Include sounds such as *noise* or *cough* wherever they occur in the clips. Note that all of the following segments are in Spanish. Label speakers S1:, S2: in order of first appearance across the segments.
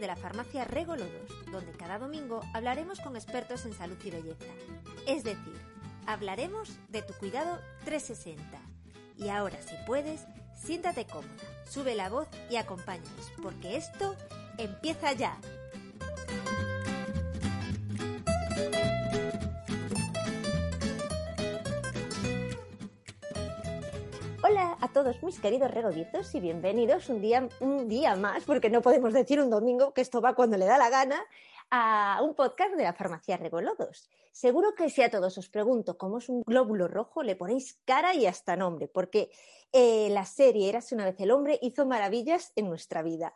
S1: De la farmacia Regolodos, donde cada domingo hablaremos con expertos en salud y belleza. Es decir, hablaremos de tu cuidado 360. Y ahora, si puedes, siéntate cómoda, sube la voz y acompáñanos, porque esto empieza ya. Hola a todos mis queridos regodizos y bienvenidos un día, un día más, porque no podemos decir un domingo, que esto va cuando le da la gana, a un podcast de la farmacia Regolodos. Seguro que si a todos os pregunto cómo es un glóbulo rojo, le ponéis cara y hasta nombre, porque eh, la serie Érase una vez el hombre hizo maravillas en nuestra vida.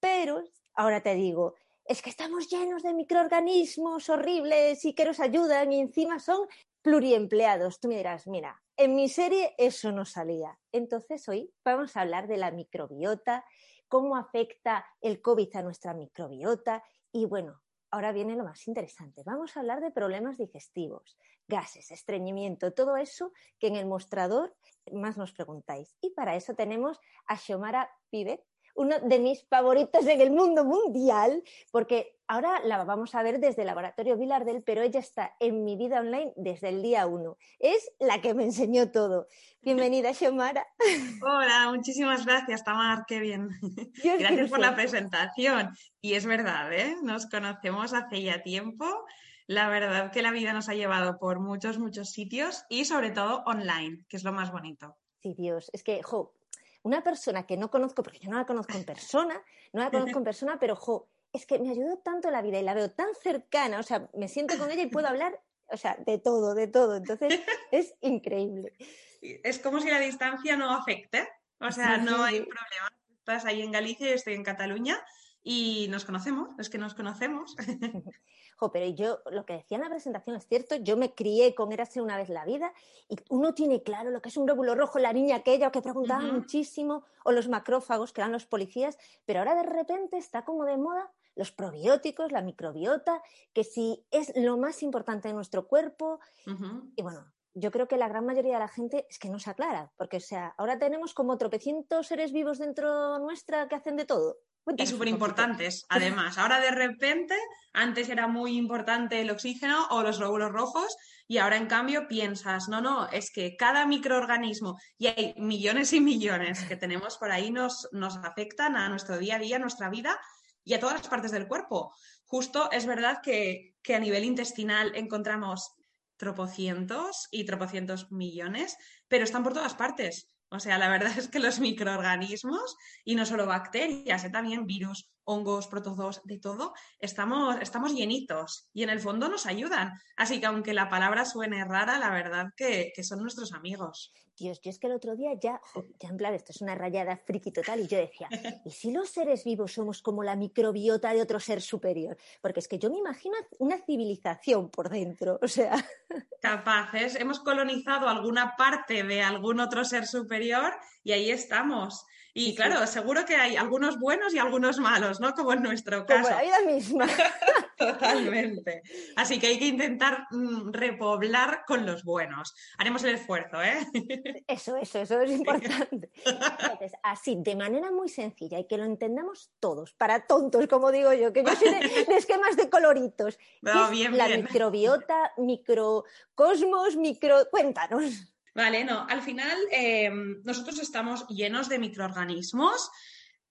S1: Pero ahora te digo, es que estamos llenos de microorganismos horribles y que nos ayudan y encima son pluriempleados. Tú me dirás, mira, en mi serie eso no salía. Entonces hoy vamos a hablar de la microbiota, cómo afecta el COVID a nuestra microbiota y bueno, ahora viene lo más interesante. Vamos a hablar de problemas digestivos, gases, estreñimiento, todo eso que en el mostrador más nos preguntáis. Y para eso tenemos a Xiomara Pivet, uno de mis favoritos en el mundo mundial, porque ahora la vamos a ver desde el Laboratorio Vilardel, pero ella está en mi vida online desde el día uno. Es la que me enseñó todo. Bienvenida, Xiomara.
S2: Hola, muchísimas gracias, Tamar, qué bien. gracias por la presentación. Y es verdad, ¿eh? nos conocemos hace ya tiempo. La verdad que la vida nos ha llevado por muchos, muchos sitios y sobre todo online, que es lo más bonito.
S1: Sí, Dios, es que, jo, una persona que no conozco, porque yo no la conozco en persona, no la conozco en *laughs* persona, pero jo, es que me ayudó tanto la vida y la veo tan cercana, o sea, me siento con ella y puedo hablar, o sea, de todo, de todo. Entonces, es increíble.
S2: Es como si la distancia no afecte, o sea, no hay problema. Estás ahí en Galicia y estoy en Cataluña y nos conocemos, es que nos conocemos. *laughs*
S1: pero yo, lo que decía en la presentación es cierto, yo me crié con Érase una vez la vida y uno tiene claro lo que es un glóbulo rojo, la niña aquella que preguntaba muchísimo, o los macrófagos, que eran los policías, pero ahora de repente está como de moda los probióticos, la microbiota, que si es lo más importante de nuestro cuerpo. Y bueno, yo creo que la gran mayoría de la gente es que no se aclara, porque o sea, ahora tenemos como tropecientos seres vivos dentro nuestra que hacen de todo
S2: y súper importantes, *laughs* además. Ahora de repente, antes era muy importante el oxígeno o los glóbulos rojos y ahora en cambio piensas, no, no, es que cada microorganismo, y hay millones y millones que tenemos por ahí, nos, nos afectan a nuestro día a día, a nuestra vida y a todas las partes del cuerpo. Justo es verdad que, que a nivel intestinal encontramos tropocientos y tropocientos millones, pero están por todas partes. O sea, la verdad *laughs* es que los microorganismos, y no solo bacterias, ¿eh? también virus, hongos, protozoos, de todo, estamos, estamos llenitos y en el fondo nos ayudan. Así que aunque la palabra suene rara, la verdad que, que son nuestros amigos.
S1: Dios, yo es que el otro día ya, ya en plan, esto es una rayada friki total, y yo decía, ¿y si los seres vivos somos como la microbiota de otro ser superior? Porque es que yo me imagino una civilización por dentro, o sea.
S2: Capaces, hemos colonizado alguna parte de algún otro ser superior y ahí estamos. Y claro, seguro que hay algunos buenos y algunos malos, ¿no? Como en nuestro caso.
S1: Como la vida misma. *laughs*
S2: Totalmente. Así que hay que intentar mm, repoblar con los buenos. Haremos el esfuerzo, ¿eh? *laughs*
S1: Eso, eso, eso es importante. *laughs* Entonces, así, de manera muy sencilla y que lo entendamos todos, para tontos, como digo yo, que yo soy de, esquemas de coloritos.
S2: No, bien,
S1: la microbiota, microcosmos, micro... Cuéntanos.
S2: Vale, no, al final eh, nosotros estamos llenos de microorganismos.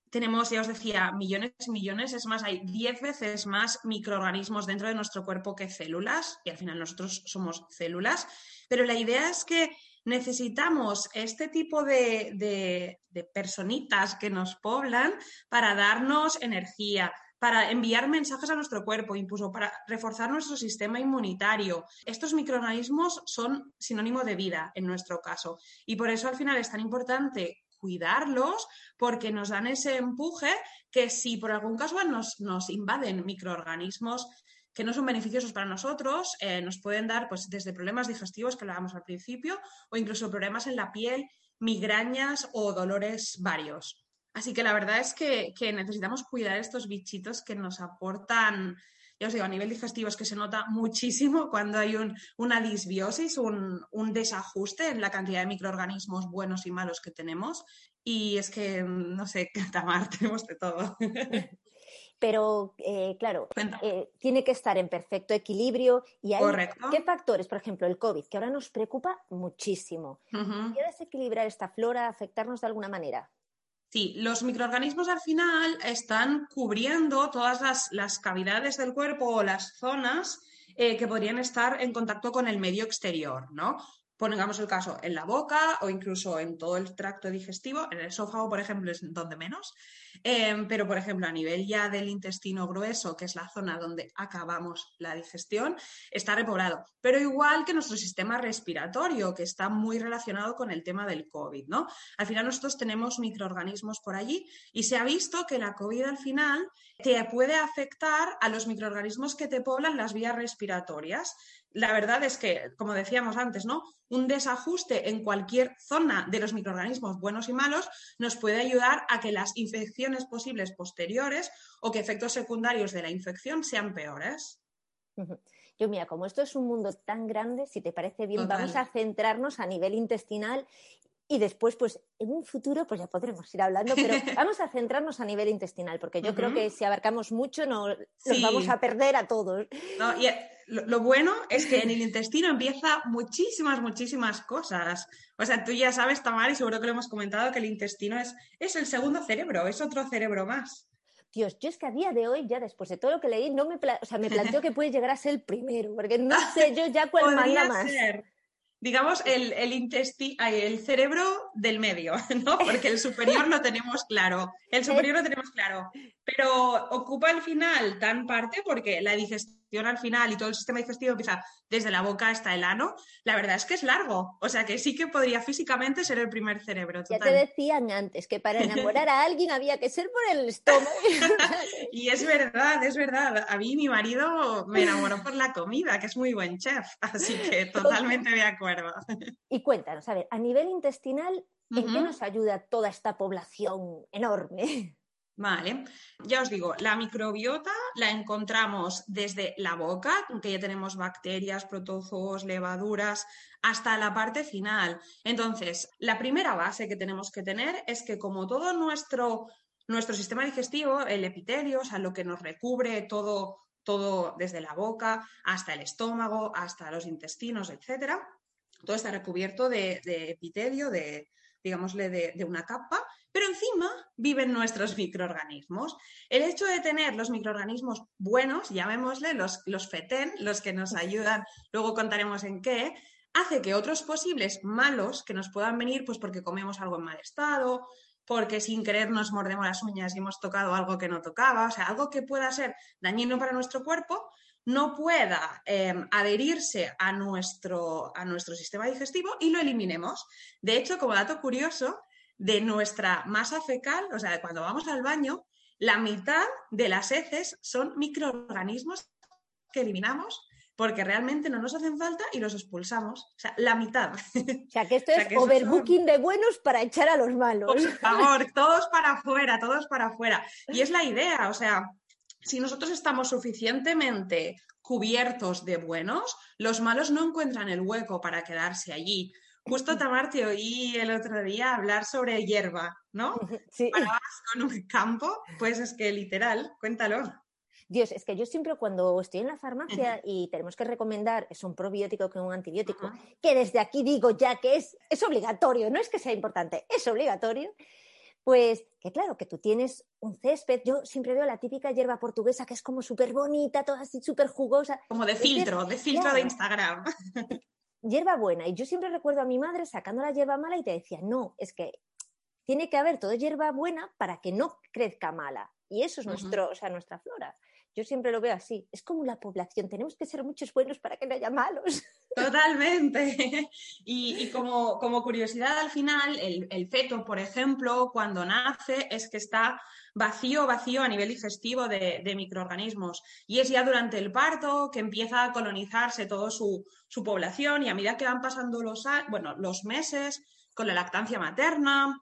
S2: Tenemos, ya os decía, millones y millones, es más, hay diez veces más microorganismos dentro de nuestro cuerpo que células, y al final nosotros somos células. Pero la idea es que necesitamos este tipo de, de personitas que nos poblan para darnos energía, para enviar mensajes a nuestro cuerpo, incluso para reforzar nuestro sistema inmunitario. Estos microorganismos son sinónimo de vida en nuestro caso y por eso al final es tan importante cuidarlos porque nos dan ese empuje que si por algún nos, nos invaden microorganismos que no son beneficiosos para nosotros, eh, nos pueden dar pues, desde problemas digestivos que hablábamos al principio o incluso problemas en la piel, migrañas o dolores varios. Así que la verdad es que, necesitamos cuidar estos bichitos que nos aportan, ya os digo, a nivel digestivo es que se nota muchísimo *laughs* cuando hay una disbiosis, un, desajuste en la cantidad de microorganismos buenos y malos que tenemos. Y es que, no sé, *laughs* Tamar, tenemos de todo. *laughs*
S1: pero eh, claro, eh, tiene que estar en perfecto equilibrio y hay qué factores, por ejemplo, el COVID, que ahora nos preocupa muchísimo. ¿Quiere desequilibrar esta flora, afectarnos de alguna manera?
S2: Sí, los microorganismos al final están cubriendo todas las, cavidades del cuerpo o las zonas eh, que podrían estar en contacto con el medio exterior, ¿no? Pongamos el caso, en la boca o incluso en todo el tracto digestivo, en el esófago, por ejemplo, es donde menos, em, pero, por ejemplo, a nivel ya del intestino grueso, que es la zona donde acabamos la digestión, está repoblado. Pero igual que nuestro sistema respiratorio, que está muy relacionado con el tema del COVID, ¿no? Al final nosotros tenemos microorganismos por allí y se ha visto que la COVID al final te puede afectar a los microorganismos que te poblan las vías respiratorias la verdad es que, como decíamos antes, ¿no? Un desajuste en cualquier zona de los microorganismos buenos y malos nos puede ayudar a que las infecciones posibles posteriores o que efectos secundarios de la infección sean peores.
S1: Yo, mira, como esto es un mundo tan grande, si te parece bien, vamos a centrarnos a nivel intestinal y después, pues en un futuro, pues ya podremos ir hablando, pero *laughs* vamos a centrarnos a nivel intestinal, porque yo creo que si abarcamos mucho, no, los vamos a perder a todos.
S2: No, y lo, bueno es que en el intestino empieza muchísimas, muchísimas cosas. O sea, tú ya sabes, Tamar, y seguro que lo hemos comentado, que el intestino es, es el segundo cerebro, es otro cerebro más.
S1: Dios, yo es que a día de hoy, ya después de todo lo que leí, no me, o sea, me planteo que puede llegar a ser el primero, porque no *laughs* sé yo ya cuál manda más
S2: digamos, el, el, el cerebro del medio, *laughs* ¿no? Porque el superior lo tenemos claro, el *laughs* superior lo tenemos claro, pero ocupa al final tan parte porque la digestión al final y todo el sistema digestivo empieza desde la boca hasta el ano, la verdad es que es largo. O sea que sí que podría físicamente ser el primer cerebro.
S1: Ya te decían antes que para enamorar a *laughs* alguien había que ser por el estómago. *laughs*
S2: y es verdad, es verdad. A mí mi marido me enamoró por la comida, que es muy buen chef. Así que *laughs* totalmente de acuerdo.
S1: y cuéntanos, a ver, a nivel intestinal, ¿en qué nos ayuda toda esta población enorme?
S2: Vale, ya os digo, la microbiota la encontramos desde la boca, que ya tenemos bacterias, protozoos, levaduras, hasta la parte final. Entonces, la primera base que tenemos que tener es que como todo nuestro, nuestro sistema digestivo, el epitelio, o sea, lo que nos recubre todo, todo desde la boca hasta el estómago, hasta los intestinos, etcétera, todo está recubierto de, epitelio, de, digámosle, de una capa pero encima viven nuestros microorganismos. El hecho de tener los microorganismos buenos, llamémosle los, los FETEN, los que nos ayudan, luego contaremos en qué, hace que otros posibles malos que nos puedan venir, pues porque comemos algo en mal estado, porque sin querer nos mordemos las uñas y hemos tocado algo que no tocaba, o sea, algo que pueda ser dañino para nuestro cuerpo, no pueda em, adherirse a nuestro, a nuestro sistema digestivo y lo eliminemos. De hecho, como dato curioso, de nuestra masa fecal, o sea, cuando vamos al baño, la mitad de las heces son microorganismos que eliminamos porque realmente no nos hacen falta y los expulsamos. O sea, la mitad. *laughs*
S1: O sea, que esto es overbooking de buenos para echar a los malos.
S2: Por favor, todos para afuera, todos para afuera. Y es la idea, o sea, si nosotros estamos suficientemente cubiertos de buenos, los malos no encuentran el hueco para quedarse allí. Justo Tamar te oí el otro día hablar sobre hierba, ¿no?
S1: Sí.
S2: Parabas con un *laughs* campo, pues es que literal, cuéntalo.
S1: Dios, es que yo siempre cuando estoy en la farmacia y tenemos que recomendar, es un probiótico que un antibiótico, que desde aquí digo ya que es, es obligatorio, no es que sea importante, es obligatorio, pues que claro, que tú tienes un césped, yo siempre veo la típica hierba portuguesa que es como súper bonita, toda así súper jugosa.
S2: Como de filtro, de filtro de Instagram. *laughs*
S1: hierba buena. Y yo siempre recuerdo a mi madre sacando la hierba mala y te decía, no, es que tiene que haber toda hierba buena para que no crezca mala. Y eso es nuestro, o sea, nuestra flora. Yo siempre lo veo así. Es como la población. Tenemos que ser muchos buenos para que no haya malos.
S2: Totalmente. *laughs* Y, como, curiosidad al final, el, feto, por ejemplo, cuando nace es que está vacío, vacío a nivel digestivo de, microorganismos. Y es ya durante el parto que empieza a colonizarse toda su, población y a medida que van pasando los, bueno, los meses con la lactancia materna,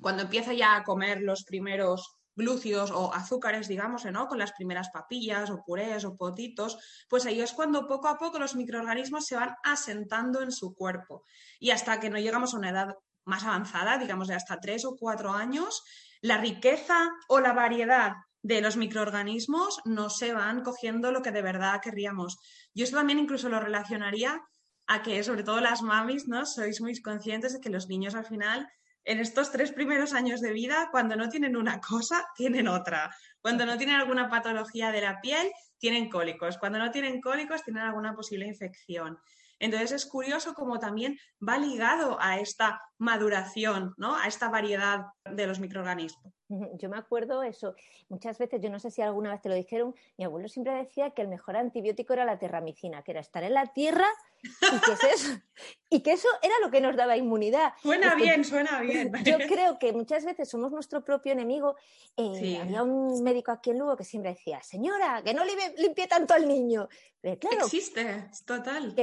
S2: cuando empieza ya a comer los primeros glúcidos o azúcares, digamos, ¿no? con las primeras papillas o purés o potitos, pues ahí es cuando poco a poco los microorganismos se van asentando en su cuerpo. Y hasta que no llegamos a una edad más avanzada, digamos de hasta tres o cuatro años, la riqueza o la variedad de los microorganismos no se van cogiendo lo que de verdad querríamos. Yo esto también incluso lo relacionaría a que, sobre todo las mamis, ¿no? Sois muy conscientes de que los niños al final en estos tres primeros años de vida, cuando no tienen una cosa, tienen otra. Cuando no tienen alguna patología de la piel, tienen cólicos. Cuando no tienen cólicos, tienen alguna posible infección. Entonces es curioso cómo también va ligado a esta maduración, ¿no? A esta variedad de los microorganismos.
S1: Yo me acuerdo eso, muchas veces, yo no sé si alguna vez te lo dijeron, mi abuelo siempre decía que el mejor antibiótico era la terramicina, que era estar en la tierra y que, eso, *laughs* y que eso era lo que nos daba inmunidad.
S2: Suena bien, suena bien. *laughs*
S1: Yo *laughs* creo que muchas veces somos nuestro propio enemigo. Eh, había un médico aquí en Lugo que siempre decía, señora, que no limpie tanto al niño.
S2: claro, Existe, total.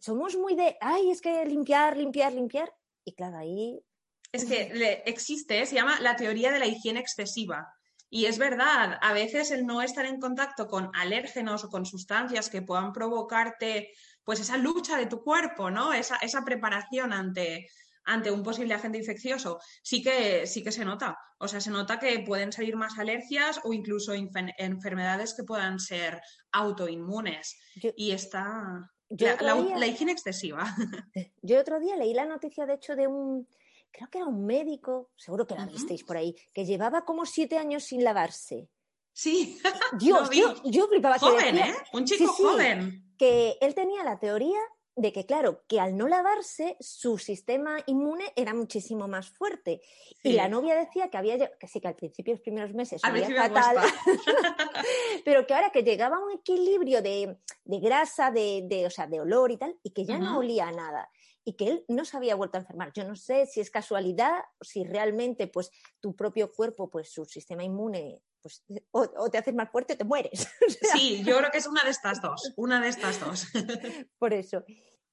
S1: somos muy de, ay, es que limpiar, limpiar, limpiar. Y claro, ahí
S2: es que existe, se llama la teoría de la higiene excesiva. Y es verdad, a veces el no estar en contacto con alérgenos o con sustancias que puedan provocarte pues esa lucha de tu cuerpo, ¿no? Esa, esa preparación ante, ante un posible agente infeccioso, sí que, sí que se nota. O sea, se nota que pueden salir más alergias o incluso enfermedades que puedan ser autoinmunes. y está la, la, higiene excesiva. *laughs*
S1: Yo otro día leí la noticia, de hecho, de un, creo que era un médico, seguro que la visteis por ahí, que llevaba como siete años sin lavarse.
S2: Sí, *laughs*
S1: Dios, yo, yo flipaba.
S2: Joven, ¿eh? Un chico joven.
S1: que él tenía la teoría de que, claro, que al no lavarse, su sistema inmune era muchísimo más fuerte. Y la novia decía que había, que sí, que al principio, los primeros meses,
S2: había fatal, *laughs*
S1: pero que ahora que llegaba a un equilibrio de, grasa, de, o sea, de olor y tal, y que ya no olía nada y que él no se había vuelto a enfermar. Yo no sé si es casualidad, si realmente pues tu propio cuerpo, pues su sistema inmune, pues o, te haces más fuerte o te mueres. *laughs*
S2: Sí, yo creo que es una de estas dos, una de estas dos. *laughs*
S1: Por eso.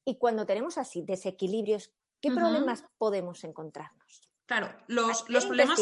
S1: Y cuando tenemos así desequilibrios, ¿qué problemas podemos encontrarnos?
S2: Claro, los, los problemas.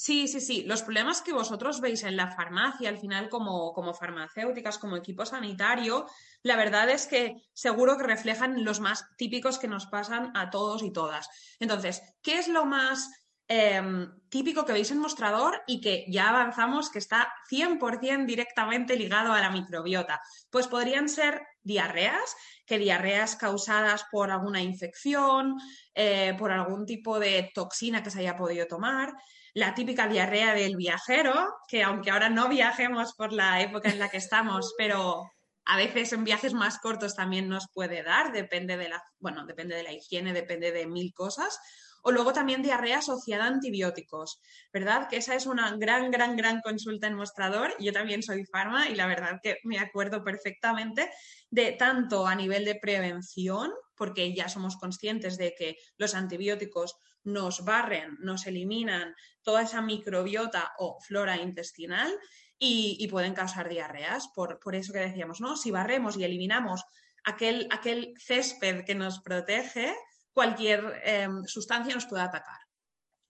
S2: Sí, sí, sí. Los problemas que vosotros veis en la farmacia, al final, como, como farmacéuticas, como equipo sanitario, la verdad es que seguro que reflejan los más típicos que nos pasan a todos y todas. Entonces, ¿qué es lo más em, típico que veis en mostrador y que ya avanzamos que está 100% directamente ligado a la microbiota? Pues podrían ser diarreas, que diarreas causadas por alguna infección, eh, por algún tipo de toxina que se haya podido tomar la típica diarrea del viajero, que aunque ahora no viajemos por la época en la que estamos, *laughs* pero a veces en viajes más cortos también nos puede dar, depende de la, bueno, depende de la higiene, depende de mil cosas. O luego también diarrea asociada a antibióticos, ¿verdad? Que esa es una gran, gran, gran consulta en mostrador. Yo también soy farma y la verdad que me acuerdo perfectamente de tanto a nivel de prevención, porque ya somos conscientes de que los antibióticos nos barren, nos eliminan toda esa microbiota o flora intestinal y, pueden causar diarreas. Por, eso que decíamos, ¿no? Si barremos y eliminamos aquel, aquel césped que nos protege, cualquier em, sustancia nos puede atacar.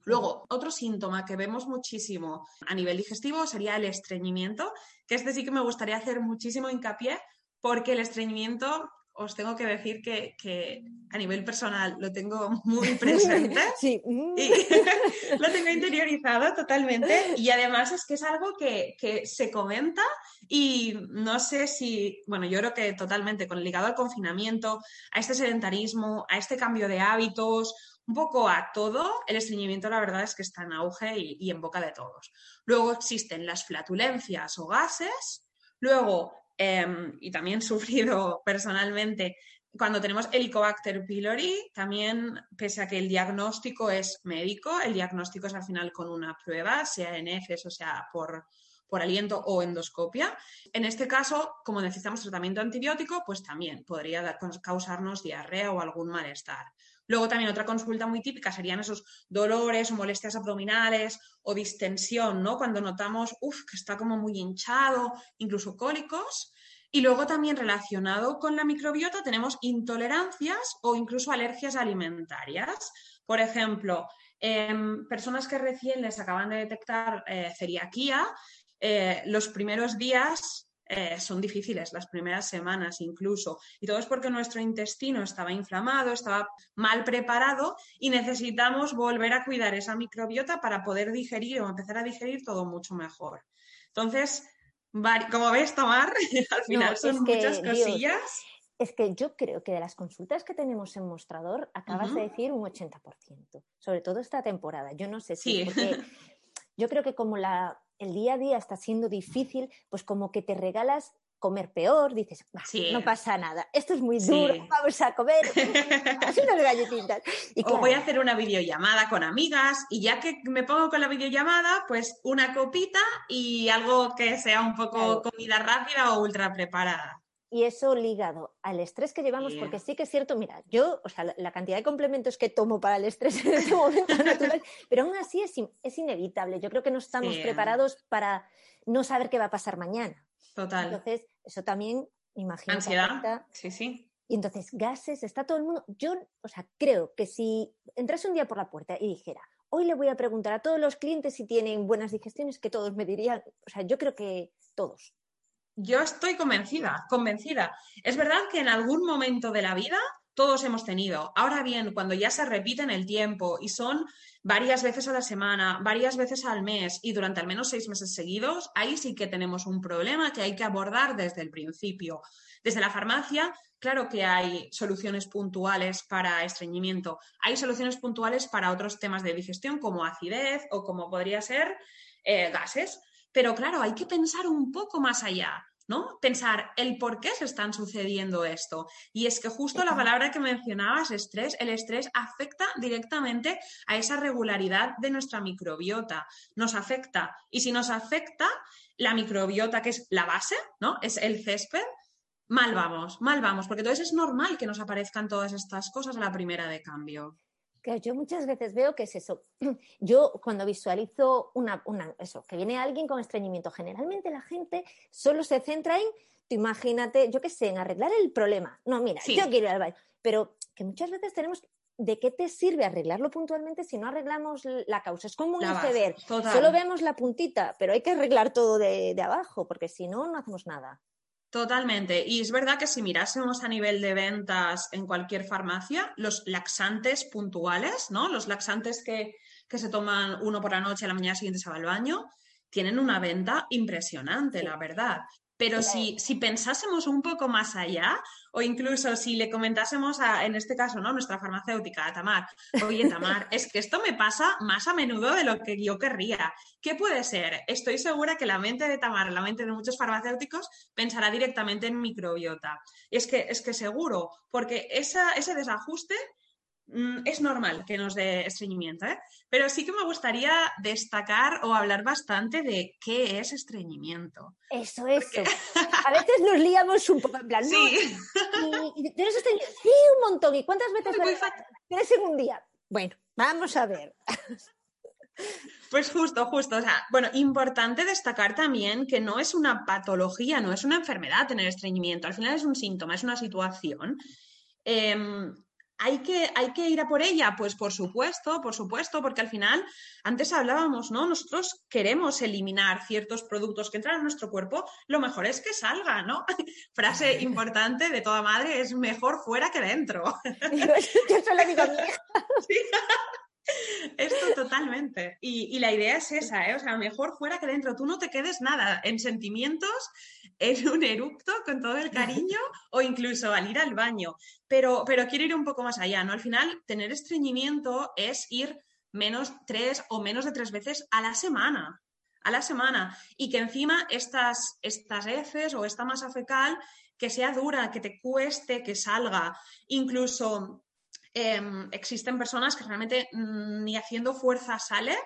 S2: Luego, otro síntoma que vemos muchísimo a nivel digestivo sería el estreñimiento, que este sí que me gustaría hacer muchísimo hincapié porque el estreñimiento os tengo que decir que, a nivel personal lo tengo *laughs* muy presente.
S1: Sí.
S2: Y *laughs* lo tengo interiorizado totalmente. Y además es que es algo que, se comenta y no sé si, bueno, yo creo que totalmente con ligado al confinamiento, a este sedentarismo, a este cambio de hábitos, un poco a todo, el estreñimiento la verdad es que está en auge y en boca de todos. Luego existen las flatulencias o gases. Luego Em, y también *laughs* sufrido personalmente cuando tenemos Helicobacter pylori, también, pese a que el diagnóstico es médico, el diagnóstico es al final con una prueba, sea en heces o sea por, por aliento o endoscopia. En este caso, como necesitamos tratamiento antibiótico, pues también podría causarnos diarrea o algún malestar. Luego también otra consulta muy típica serían esos dolores o molestias abdominales o distensión, ¿no? Cuando notamos, uff, que está como muy hinchado, incluso cólicos. Y luego también relacionado con la microbiota tenemos intolerancias o incluso alergias alimentarias. Por ejemplo, en personas que recién les acaban de detectar eh, celiaquía, eh, los primeros días eh, son difíciles, las primeras semanas incluso. Y todo es porque nuestro intestino estaba inflamado, estaba mal preparado y necesitamos volver a cuidar esa microbiota para poder digerir o empezar a digerir todo mucho mejor. Entonces, como ves, Tomar, *laughs* al final son muchas cosillas.
S1: es que yo creo que de las consultas que tenemos en mostrador, acabas de decir un 80%, sobre todo esta temporada. Yo no sé si, porque *laughs* yo creo que como la, el día a día está siendo difícil, pues como que te regalas comer peor, dices, no pasa nada, esto es muy duro, vamos a comer *laughs* unas galletitas.
S2: Y o voy a hacer una videollamada con amigas y ya que me pongo con la videollamada, pues una copita y algo que sea un poco comida rápida o ultra preparada.
S1: Y eso ligado al estrés que llevamos, porque sí que es cierto, mira, yo, o sea, la, cantidad de complementos que tomo para el estrés en este *laughs* momento natural, pero aún así es, es inevitable. Yo creo que no estamos preparados para no saber qué va a pasar mañana.
S2: Total.
S1: Entonces, eso también, imagino.
S2: Ansiedad. Sí, sí.
S1: Y entonces, gases, está todo el mundo. Yo, o sea, creo que si entrase un día por la puerta y dijera, hoy le voy a preguntar a todos los clientes si tienen buenas digestiones, que todos me dirían, o sea, yo creo que todos.
S2: Yo estoy convencida, convencida. Es verdad que en algún momento de la vida todos hemos tenido. Ahora bien, cuando ya se repite en el tiempo y son varias veces a la semana, varias veces al mes y durante al menos seis meses seguidos, ahí sí que tenemos un problema que hay que abordar desde el principio. Desde la farmacia, claro que hay soluciones puntuales para estreñimiento, hay soluciones puntuales para otros temas de digestión como acidez o como podría ser eh, gases. Pero claro, hay que pensar un poco más allá. ¿no? Pensar el por qué se están sucediendo esto. Y es que justo la palabra que mencionabas, estrés, el estrés afecta directamente a esa regularidad de nuestra microbiota. Nos afecta. Y si nos afecta la microbiota, que es la base, ¿no? Es el césped, mal vamos, mal vamos, porque entonces es normal que nos aparezcan todas estas cosas a la primera de cambio
S1: yo muchas veces veo que es eso. *clears throat* Yo cuando visualizo una, eso, que viene alguien con estreñimiento, generalmente la gente solo se centra en, imagínate, yo qué sé, en arreglar el problema. No, mira, yo quiero ir al baño. Pero que muchas veces tenemos, ¿de qué te sirve arreglarlo puntualmente si no arreglamos la causa? Es como un iceberg. Solo vemos la puntita, pero hay que arreglar todo de abajo, porque si no, no hacemos nada.
S2: Totalmente. Y es verdad que si mirásemos a nivel de ventas en cualquier farmacia, los laxantes puntuales, ¿no? Los laxantes que, que se toman uno por la noche, a la mañana siguiente se va al baño, tienen una venta impresionante, la verdad. Pero si, si, pensásemos un poco más allá, o incluso si le comentásemos a, en este caso, ¿no? Nuestra farmacéutica, a Tamar, oye, Tamar, *laughs* es que esto me pasa más a menudo de lo que yo querría. ¿Qué puede ser? Estoy segura que la mente de Tamar, la mente de muchos farmacéuticos, pensará directamente en microbiota. Y es que, es que seguro, porque esa, ese desajuste es normal que nos dé estreñimiento, ¿eh? pero sí que me gustaría destacar o hablar bastante de qué es estreñimiento.
S1: Eso, eso. *laughs* A veces nos liamos un poco en plan, sí. ¿Tienes estreñimiento? Sí, un montón. ¿Y cuántas veces tienes en un día? Bueno, vamos a ver.
S2: Pues justo, justo. O sea, bueno, importante destacar también que no es una patología, no es una enfermedad tener estreñimiento. Al final es un síntoma, es una situación. Em, ¿Hay que, ¿Hay que ir a por ella? Pues por supuesto, por supuesto, porque al final, antes hablábamos, ¿no? Nosotros queremos eliminar ciertos productos que entran en nuestro cuerpo, lo mejor es que salga, ¿no? *laughs* Frase importante de toda madre, es mejor fuera que dentro. *laughs*
S1: Yo soy la *laughs*
S2: sí. Esto totalmente. Y, la idea es esa, ¿eh? O sea, mejor fuera que dentro. Tú no te quedes nada en sentimientos, en un eructo con todo el cariño *laughs* o incluso al ir al baño. Pero, pero quiero ir un poco más allá, ¿no? Al final, tener estreñimiento es ir menos tres o menos de tres veces a la semana. A la semana. Y que encima estas, estas heces o esta masa fecal que sea dura, que te cueste, que salga. Incluso Em, existen personas que realmente mm, ni haciendo fuerza sale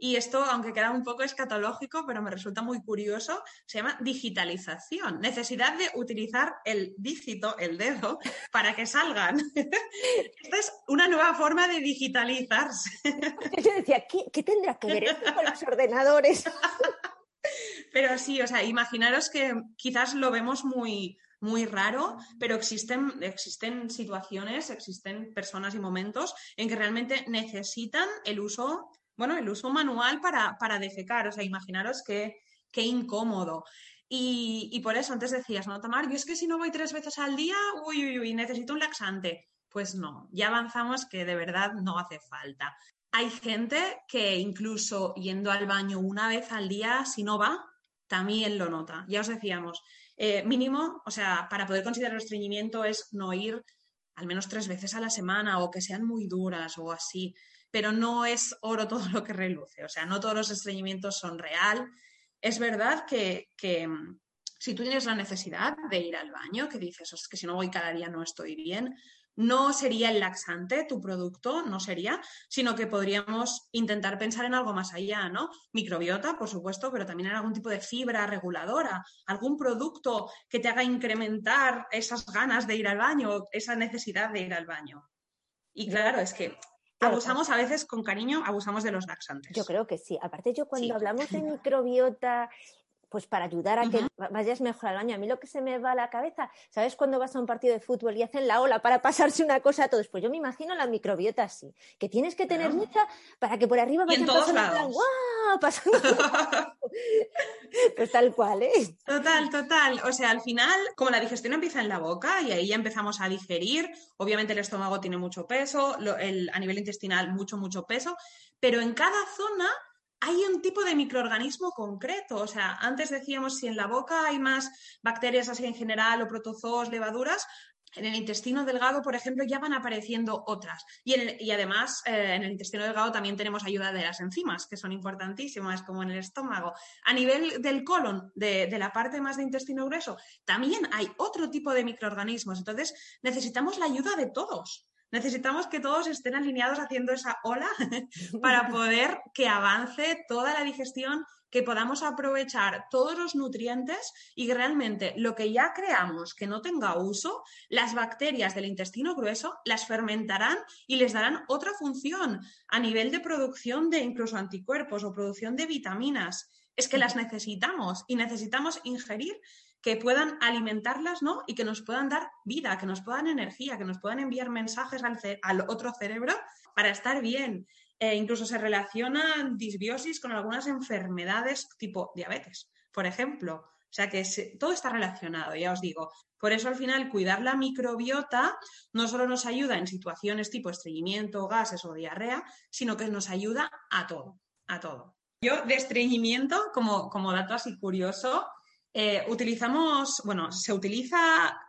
S2: y esto, aunque queda un poco escatológico, pero me resulta muy curioso, se llama digitalización. Necesidad de utilizar el dígito, el dedo, *laughs* para que salgan. *laughs* Esta es una nueva forma de digitalizarse. *laughs*
S1: Yo decía, ¿qué, tendrá que ver esto con los ordenadores?
S2: Pero sí, o sea, imaginaros que quizás lo vemos muy, muy raro, pero existen, existen situaciones, existen personas y momentos en que realmente necesitan el uso bueno, el uso manual para, para defecar. O sea, imaginaros qué, qué incómodo. Y, por eso antes decías, ¿no, Tamar? Yo es que si no voy tres veces al día, uy, uy, uy, necesito un laxante. Pues no, ya avanzamos que de verdad no hace falta. Hay gente que incluso yendo al baño una vez al día, si no va, también lo nota. Ya os decíamos, eh, mínimo, o sea, para poder considerar el estreñimiento es no ir al menos tres veces a la semana o que sean muy duras o así pero no es oro *laughs* todo lo que reluce. O sea, no todos los estreñimientos son real. Es verdad que, mm, si tú tienes la necesidad de ir al baño, que dices, es que si no voy cada día no estoy bien, no sería el laxante tu producto, no sería, sino que podríamos intentar pensar en algo más allá, ¿no? Microbiota, por supuesto, pero también en algún tipo de fibra reguladora, algún producto que te haga incrementar esas ganas de ir al baño, esa necesidad de ir al baño. Y claro, es que abusamos a veces con cariño, abusamos de los laxantes.
S1: Yo creo que sí. Aparte, yo cuando hablamos de *laughs* microbiota pues para ayudar a que vayas mejor al baño. A mí lo que se me va a la cabeza, ¿sabes cuando vas a un partido de fútbol y hacen la ola para *laughs* pasarse una cosa a todos? Pues yo me imagino la microbiota así, que tienes que tener mucha para que por arriba vayan
S2: pasando
S1: ¡guau! pasando. *laughs* pues tal cual, ¿eh?
S2: Total, total. O sea, al final, como la digestión empieza en la boca y ahí ya empezamos a digerir, obviamente el estómago tiene mucho peso, a nivel intestinal mucho, mucho peso, pero en cada zona hay un tipo de microorganismo concreto. O sea, antes decíamos si en la boca hay más bacterias así en general o protozoos, levaduras, en el intestino delgado, por ejemplo, ya van apareciendo otras. Y, además, eh, en el intestino delgado también tenemos ayuda de las enzimas, que son importantísimas, como en el estómago. A nivel del colon, de, de la parte más de intestino grueso, también hay otro tipo de microorganismos. Entonces, necesitamos la ayuda de todos. Necesitamos que todos estén alineados haciendo esa ola *laughs* para poder que avance toda la digestión, que podamos aprovechar todos los nutrientes y que realmente lo que ya creamos que no tenga uso, las bacterias del intestino grueso las fermentarán y les darán otra función a nivel de producción de incluso anticuerpos o producción de vitaminas. Es que las necesitamos y necesitamos ingerir que puedan alimentarlas, ¿no? Y que nos puedan dar vida, que nos puedan energía, que nos puedan enviar mensajes al, otro cerebro para estar bien. E incluso se relaciona disbiosis con algunas enfermedades tipo diabetes, por ejemplo. O sea que todo está relacionado, ya os digo. Por eso al final cuidar la microbiota no solo nos ayuda en situaciones tipo estreñimiento, gases o diarrea, sino que nos ayuda a todo, a todo. Yo de estreñimiento, como, como dato así curioso, eh, utilizamos, bueno, se utiliza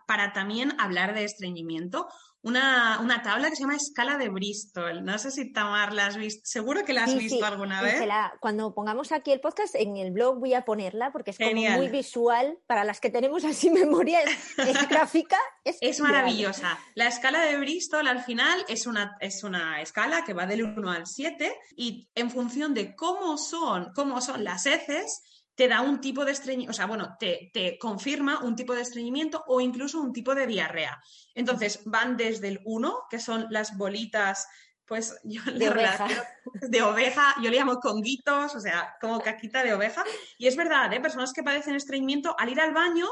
S2: para también hablar de estreñimiento una, tabla que se llama escala de Bristol. No sé si Tamar la has visto, seguro que la has visto alguna vez.
S1: cuando pongamos aquí el podcast, en el blog voy a ponerla porque es como muy visual. Para las que tenemos así *laughs* memoria es, gráfica.
S2: Es, *laughs* maravillosa. La escala de Bristol al final es una, es una escala que va del 1 al 7 y en función de cómo son, cómo son las heces, te da un tipo de estreñimiento, o sea, bueno, te, confirma un tipo de estreñimiento o incluso un tipo de diarrea. Entonces, van desde el 1, que son las bolitas, pues *laughs* yo
S1: de oveja.
S2: de oveja, yo le llamo conguitos, o sea, como caquita de oveja. Y es verdad, ¿eh? personas que padecen estreñimiento, al ir al baño,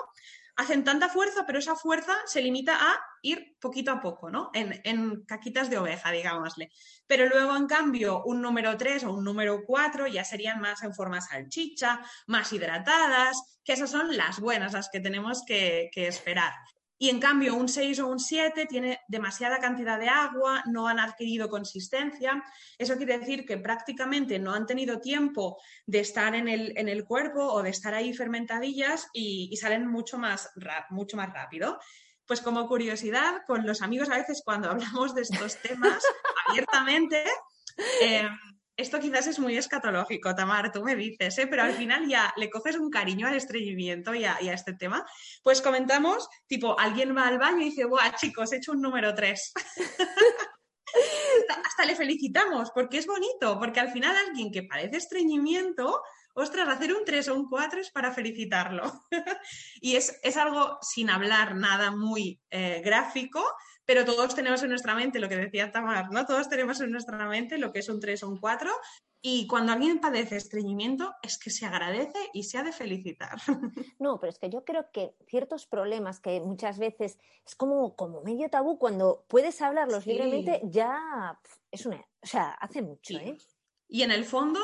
S2: hacen tanta fuerza, pero esa fuerza se limita a ir poquito a poco, ¿no? En, caquitas de oveja, digámosle. Pero luego, en cambio, un número 3 o un número 4 ya serían más en forma salchicha, más hidratadas, que esas son las buenas, las que tenemos que, que esperar. Y en cambio, un 6 o un 7 tiene demasiada cantidad de agua, no han adquirido consistencia. Eso quiere decir que prácticamente no han tenido tiempo de estar en el, en el cuerpo o de estar ahí fermentadillas y, salen mucho más, mucho más rápido. Pues como curiosidad, con los amigos a veces cuando *laughs* hablamos de estos temas abiertamente, eh, esto quizás es muy escatológico, Tamar, tú me dices, ¿eh? pero al final ya le coges un cariño al estreñimiento y a, este tema. Pues comentamos, tipo, alguien va al baño y dice, ¡buah, chicos, he hecho un número 3! *laughs* hasta le felicitamos, porque es bonito, porque al final alguien que parece estreñimiento, ostras, hacer un 3 o un 4 es para felicitarlo. *laughs* y es, algo sin hablar nada muy eh, gráfico, pero todos tenemos en nuestra mente lo que decía Tamar, ¿no? Todos tenemos en nuestra mente lo que es un 3 o un 4 y cuando alguien padece estreñimiento es que se agradece y se ha de felicitar. *laughs*
S1: No, pero es que yo creo que ciertos problemas que muchas veces es como, como medio tabú, cuando puedes hablarlos libremente ya es una... O sea, hace mucho, ¿eh?
S2: Y en el fondo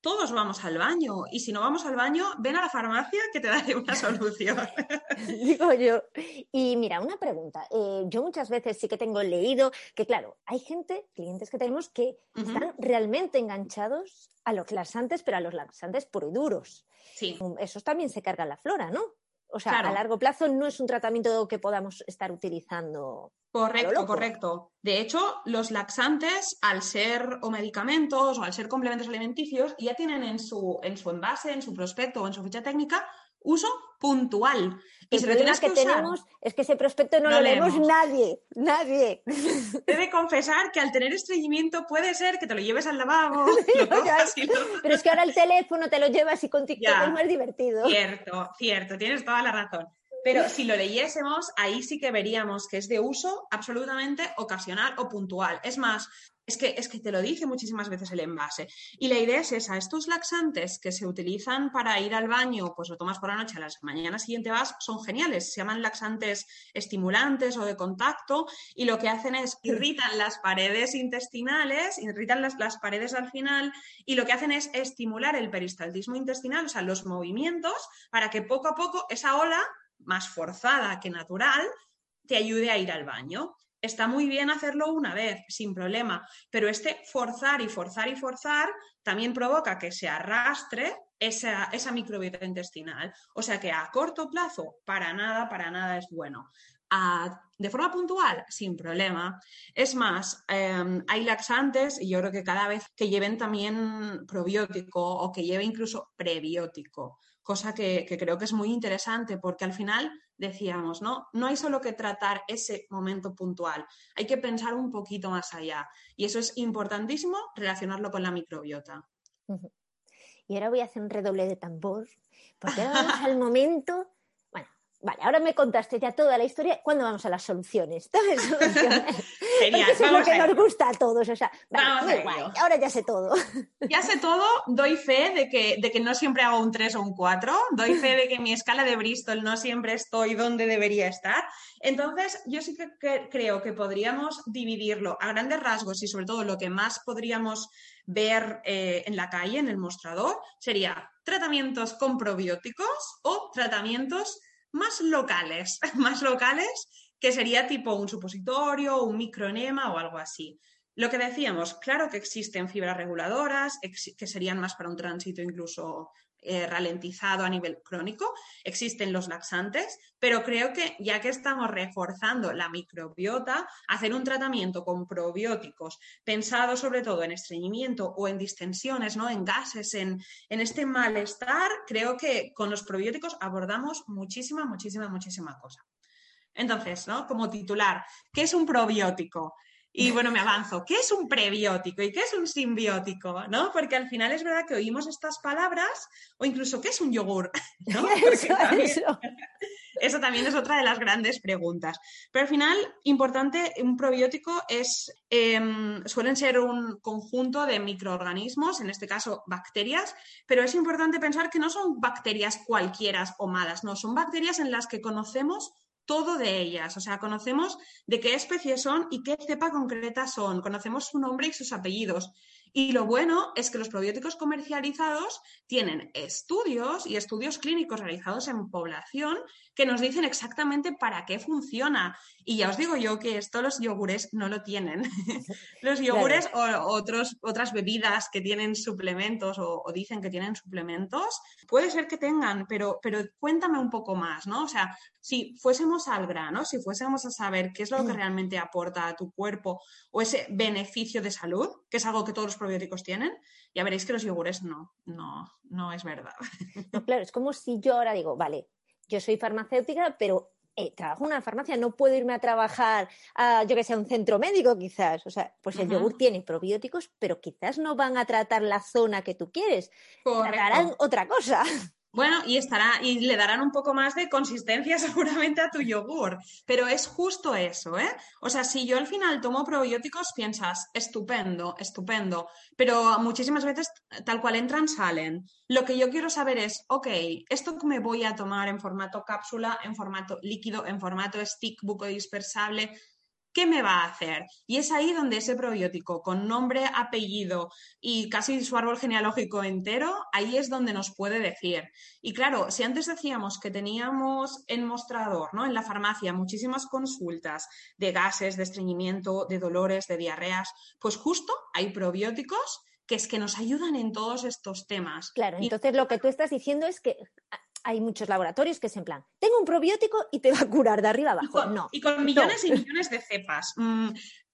S2: todos vamos al baño y si no vamos al baño, ven a la farmacia que te daré una solución. *laughs*
S1: Digo yo. Y mira, una pregunta. Eh, yo muchas veces sí que tengo leído que, claro, hay gente, clientes que tenemos, que están realmente enganchados a los laxantes, pero a los laxantes puros y duros.
S2: Sí.
S1: Esos también se cargan la flora, ¿no? O sea, a largo plazo no es un tratamiento que podamos estar utilizando.
S2: Correcto, correcto. De hecho, los laxantes, al ser o medicamentos o al ser complementos alimenticios, ya tienen en su, en su envase, en su prospecto o en su ficha técnica uso puntual.
S1: Y el problema que, tenemos es que ese prospecto no, lo leemos nadie, nadie.
S2: Debe confesar que al tener estreñimiento puede ser que te lo lleves al lavabo. *laughs*
S1: Pero es que ahora el teléfono te lo llevas y con *laughs* TikTok es más divertido.
S2: Cierto, cierto, tienes toda la razón. Pero si lo leyésemos, ahí sí que veríamos que es de uso absolutamente ocasional o puntual. Es más, es que, es que te lo dice muchísimas veces el envase. Y la idea es esa, estos laxantes que se utilizan para ir al baño, pues lo tomas por la noche, a la mañana siguiente vas, son geniales. Se llaman laxantes estimulantes o de contacto y lo que hacen es irritan las paredes intestinales, irritan las, las paredes al final y lo que hacen es estimular el peristaltismo intestinal, o sea, los movimientos, para que poco a poco esa ola más forzada que natural te ayude a ir al baño. Está muy bien hacerlo una vez, sin problema, pero este forzar y forzar y forzar también provoca que se arrastre esa, esa microbiota intestinal. O sea que a corto plazo, para nada, para nada es bueno. de forma puntual, sin problema. Es más, em, hay laxantes y yo creo que cada vez que lleven también probiótico o que lleve incluso prebiótico, cosa que, creo que es muy interesante porque al final decíamos, ¿no? No hay solo que tratar ese momento puntual, hay que pensar un poquito más allá. Y eso es importantísimo relacionarlo con la microbiota.
S1: Y ahora voy a hacer un redoble de tambor, porque ahora vamos al momento Vale, ahora me contaste ya toda la historia. ¿Cuándo vamos a las soluciones? *laughs*
S2: Genial.
S1: Eso es lo que nos gusta a todos. O sea, ahora ya sé todo. *laughs*
S2: Ya sé todo. Doy fe de que, de que no siempre hago un 3 o un 4. Doy fe de que mi escala de Bristol no siempre estoy donde debería estar. Entonces, yo sí que, creo que podríamos dividirlo a grandes rasgos y sobre todo lo que más podríamos ver eh, en la calle, en el mostrador, sería tratamientos con probióticos o tratamientos más locales, *laughs* más locales, que sería tipo un supositorio, un microenema o algo así. Lo que decíamos, claro que existen fibras reguladoras, que serían más para un tránsito incluso eh, ralentizado a nivel crónico, existen los laxantes, pero creo que ya que estamos reforzando la microbiota, hacer un tratamiento con probióticos pensado sobre todo en estreñimiento o en distensiones, ¿no? en gases, en, en este malestar, creo que con los probióticos abordamos muchísima, muchísima, muchísima cosa. Entonces, ¿no? Como titular, ¿qué es un probiótico? Y bueno, me avanzo. ¿Qué es un prebiótico y qué es un simbiótico? ¿No? Porque al final es verdad que oímos estas palabras, o incluso ¿qué es un yogur? *laughs* *laughs* *laughs* Eso, también, es otra de las grandes preguntas. Pero al final, importante, un probiótico es, em, suelen ser un conjunto de microorganismos, en este caso bacterias, pero es importante pensar que no son bacterias cualquiera o malas, no, son bacterias en las que conocemos todo de ellas. O sea, conocemos de qué especie son y qué cepa concreta son. Conocemos su nombre y sus apellidos. Y lo bueno es que los probióticos comercializados tienen estudios y estudios clínicos realizados en población que nos dicen exactamente para qué funciona. Y ya os digo yo que esto los yogures no lo tienen. *laughs* los yogures o otros, otras bebidas que tienen suplementos o, dicen que tienen suplementos, puede ser que tengan, pero, pero cuéntame un poco más, ¿no? O sea, si fuésemos al grano, si fuésemos a saber qué es lo que mm. realmente aporta a tu cuerpo o ese beneficio de salud, que es algo que todos los probióticos tienen, ya veréis que los yogures no, no, no es verdad. *laughs*
S1: No, claro, es como si yo ahora digo, vale, yo soy farmacéutica, pero eh, trabajo en una farmacia, no puedo irme a trabajar a, yo que sé, a un centro médico quizás. O sea, pues el yogur tiene probióticos, pero quizás no van a tratar la zona que tú quieres. Tratarán otra cosa.
S2: Bueno, y estará, y le darán un poco más de consistencia *laughs* seguramente a tu yogur. Pero es justo eso, ¿eh? O sea, si yo al final tomo probióticos, piensas, estupendo, estupendo. Pero muchísimas veces, tal cual entran, salen. Lo que yo quiero saber es, ok, esto que me voy a tomar en formato cápsula, en formato líquido, en formato stick, buco dispersable, ¿qué me va a hacer? Y es ahí donde ese probiótico con nombre, apellido y casi su árbol genealógico entero, ahí es donde nos puede decir. Y claro, si antes decíamos que teníamos en mostrador, ¿no? En la farmacia muchísimas consultas de gases, de estreñimiento, de dolores, de diarreas, pues justo hay probióticos que es que nos ayudan en todos estos temas.
S1: Claro, entonces lo que tú estás diciendo es que hay muchos laboratorios que es en plan, tengo un probiótico y te va a curar de arriba abajo.
S2: Y con,
S1: no.
S2: Y con millones y millones de cepas. Mm,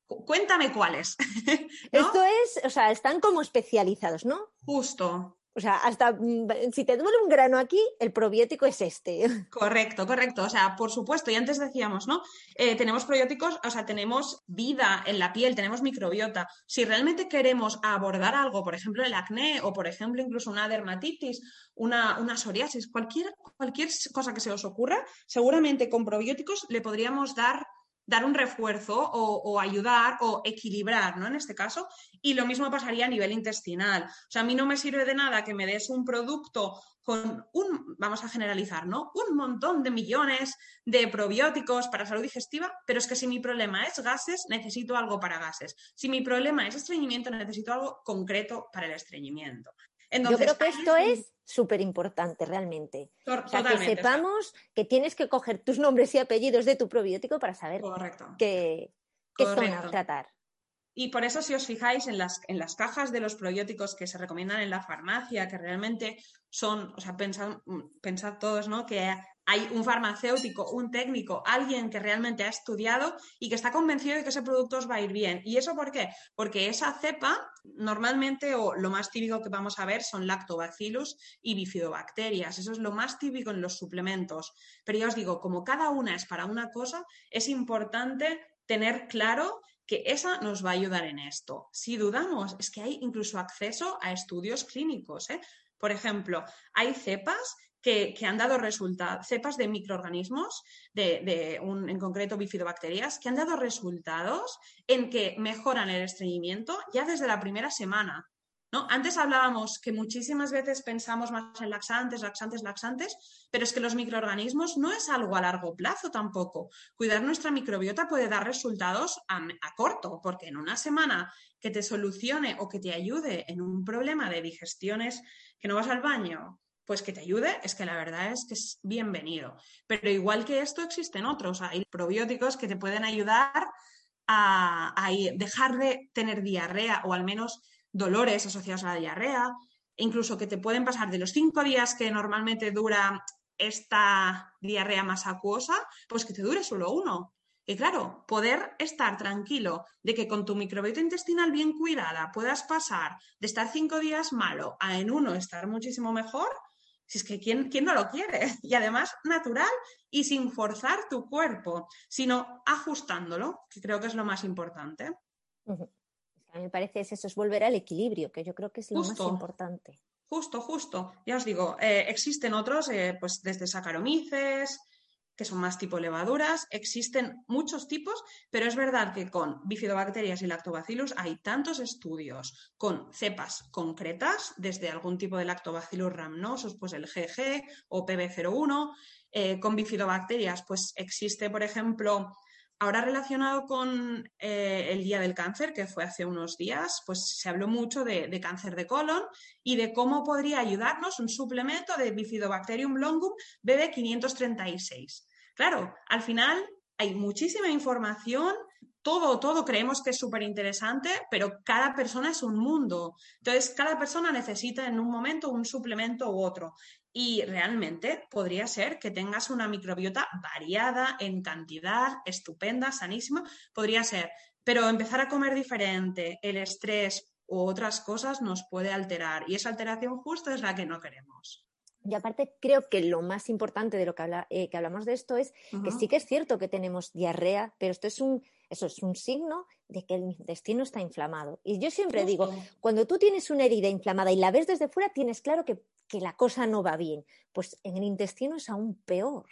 S2: cuéntame cuáles. *laughs*
S1: Esto es, o sea, están como especializados, ¿no?
S2: Justo.
S1: O sea, hasta mm, si te duele un grano aquí, el probiótico es este. *laughs*
S2: Correcto, correcto. O sea, por supuesto, y antes decíamos, ¿no? Eh, tenemos probióticos, o sea, tenemos vida en la piel, tenemos microbiota. Si realmente queremos abordar algo, por ejemplo, el acné o, por ejemplo, incluso una dermatitis, una, una psoriasis, cualquier, cualquier cosa que se os ocurra, seguramente con probióticos le podríamos dar dar un refuerzo o, ayudar o equilibrar, ¿no? En este caso. Y lo mismo pasaría a nivel intestinal. O sea, a mí no me sirve de nada que me des un producto con un, vamos a generalizar, ¿no? Un montón de millones de probióticos para salud digestiva, pero es que si mi problema es gases, necesito algo para gases. Si mi problema es estreñimiento, necesito algo concreto para el estreñimiento.
S1: Yo creo que esto es súper importante realmente. o sea, que sepamos que tienes que coger tus nombres y apellidos de tu probiótico para saber qué, qué zona tratar.
S2: Y por eso, si os fijáis en las, en las cajas de los probióticos que se recomiendan en la farmacia, que realmente son, o sea, pensad, pensad todos, ¿no? Que hay un farmacéutico, un técnico, alguien que realmente ha estudiado y que está convencido de que ese producto os va a ir bien. ¿Y eso por qué? Porque esa cepa, normalmente, o lo más típico que vamos a ver son lactobacillus y bifidobacterias. Eso es lo más típico en los suplementos. Pero ya os digo, como cada una es para una cosa, es importante tener claro que esa nos va a ayudar en esto. Si dudamos, es que hay incluso acceso a estudios clínicos. ¿eh? Por ejemplo, hay cepas que, han dado resultados, cepas de microorganismos, de, un, en concreto bifidobacterias, que han dado resultados en que mejoran el estreñimiento ya desde la primera semana. ¿no? Antes hablábamos que muchísimas veces pensamos más en laxantes, laxantes, laxantes, pero es que los microorganismos no es algo a largo plazo tampoco. Cuidar nuestra microbiota puede dar resultados a, a corto, porque en una semana que te solucione o que te ayude en un problema de digestiones que no vas al baño, pues que te ayude, es que la verdad es que es bienvenido. Pero igual que esto existen otros, hay probióticos que te pueden ayudar a, dejar de tener diarrea o al menos dolores asociados a la diarrea, incluso que te pueden pasar de los cinco días que normalmente dura esta diarrea más acuosa, pues que te dure solo uno. Y claro, poder estar tranquilo de que con tu microbiota intestinal bien cuidada puedas pasar de estar cinco días malo a en uno estar muchísimo mejor, si es que ¿quién, no lo quiere? *laughs* Y además natural y sin forzar tu cuerpo, sino ajustándolo, que creo que es lo más importante.
S1: A mí me parece eso, es volver al equilibrio, que yo creo que es lo más importante.
S2: Justo, justo. Ya os digo, eh, existen otros, eh, pues desde Saccharomyces, que son más tipo levaduras. Existen muchos tipos, pero es verdad que con bifidobacterias y lactobacillus hay tantos estudios con cepas concretas, desde algún tipo de lactobacillus rhamnosus, pues el GG o PB01. Eh, con bifidobacterias, pues existe, por ejemplo, Ahora relacionado con eh, el Día del Cáncer, que fue hace unos días, pues se habló mucho de, cáncer de colon y de cómo podría ayudarnos un suplemento de Bifidobacterium longum BB536. Claro, al final hay muchísima información, todo, todo creemos que es súper interesante, pero cada persona es un mundo. Entonces, cada persona necesita en un momento un suplemento u otro. Y realmente podría ser que tengas una microbiota variada en cantidad, estupenda, sanísima, podría ser. Pero empezar a comer diferente, el estrés u otras cosas nos puede alterar. Y esa alteración justo es la que no queremos.
S1: Y aparte, creo que lo más importante de lo que, habla, eh, que hablamos de esto es que sí que es cierto que tenemos diarrea, pero esto es un, eso es un signo de que el intestino está inflamado. Y yo siempre digo, cuando tú tienes una herida inflamada y la ves desde fuera, tienes claro que, que la cosa no va bien. Pues en el intestino es aún peor.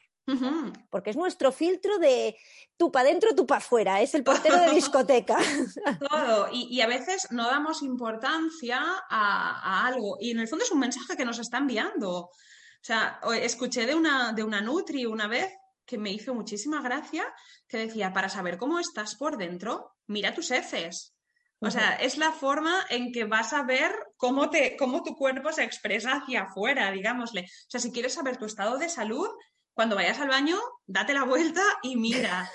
S1: Porque es nuestro filtro de tú para adentro, tú para afuera, es el portero de *laughs* discoteca.
S2: Todo, y, a veces no damos importancia a, algo, y en el fondo es un mensaje que nos está enviando. O sea, escuché de una, de una Nutri una vez que me hizo muchísima gracia, que decía, para saber cómo estás por dentro, mira tus heces. O sea, es la forma en que vas a ver cómo, te, cómo tu cuerpo se expresa hacia afuera, digámosle. O sea, si quieres saber tu estado de salud, cuando vayas al baño, date la vuelta y mira.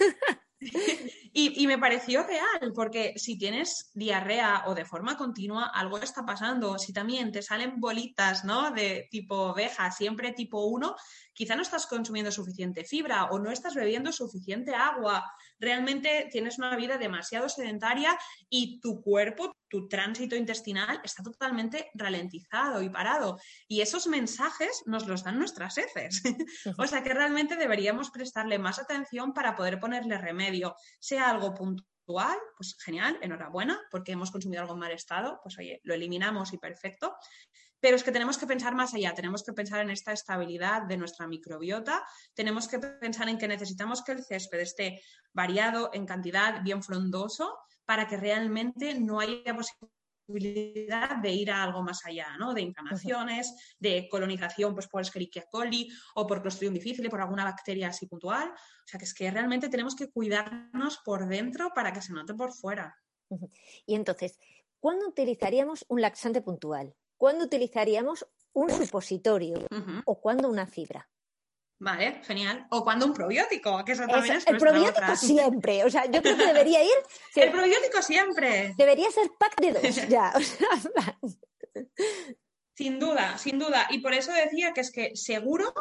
S2: *laughs* y, me pareció real, porque si tienes diarrea o de forma continua, algo está pasando. Si también te salen bolitas, ¿no? De tipo oveja, siempre tipo 1, quizá no estás consumiendo suficiente fibra o no estás bebiendo suficiente agua. Realmente tienes una vida demasiado sedentaria y tu cuerpo, tu tránsito intestinal está totalmente ralentizado y parado. Y esos mensajes nos los dan nuestras heces. *laughs* o sea que realmente deberíamos prestarle más atención para poder ponerle remedio, sea algo puntual, pues genial, enhorabuena, porque hemos consumido algo en mal estado, pues oye, lo eliminamos y perfecto. Pero es que tenemos que pensar más allá, tenemos que pensar en esta estabilidad de nuestra microbiota, tenemos que pensar en que necesitamos que el césped esté variado en cantidad, bien frondoso, para que realmente no haya posibilidad de ir a algo más allá, ¿no? De inflamaciones, de colonización pues, por Escherichia coli o por Clostridium difficile, por alguna bacteria así puntual. O sea, que es que realmente tenemos que cuidarnos por dentro para que se note por fuera.
S1: Y entonces, ¿cuándo utilizaríamos un laxante puntual? ¿Cuándo utilizaríamos un supositorio o cuándo una fibra?
S2: Vale, genial. O cuando un probiótico, que eso también es
S1: El probiótico siempre. O sea, yo creo que debería ir. *laughs*
S2: el probiótico siempre.
S1: Debería ser pack de dos, *laughs* ya. *laughs*
S2: sin duda, sin duda. Y por eso decía que es que seguro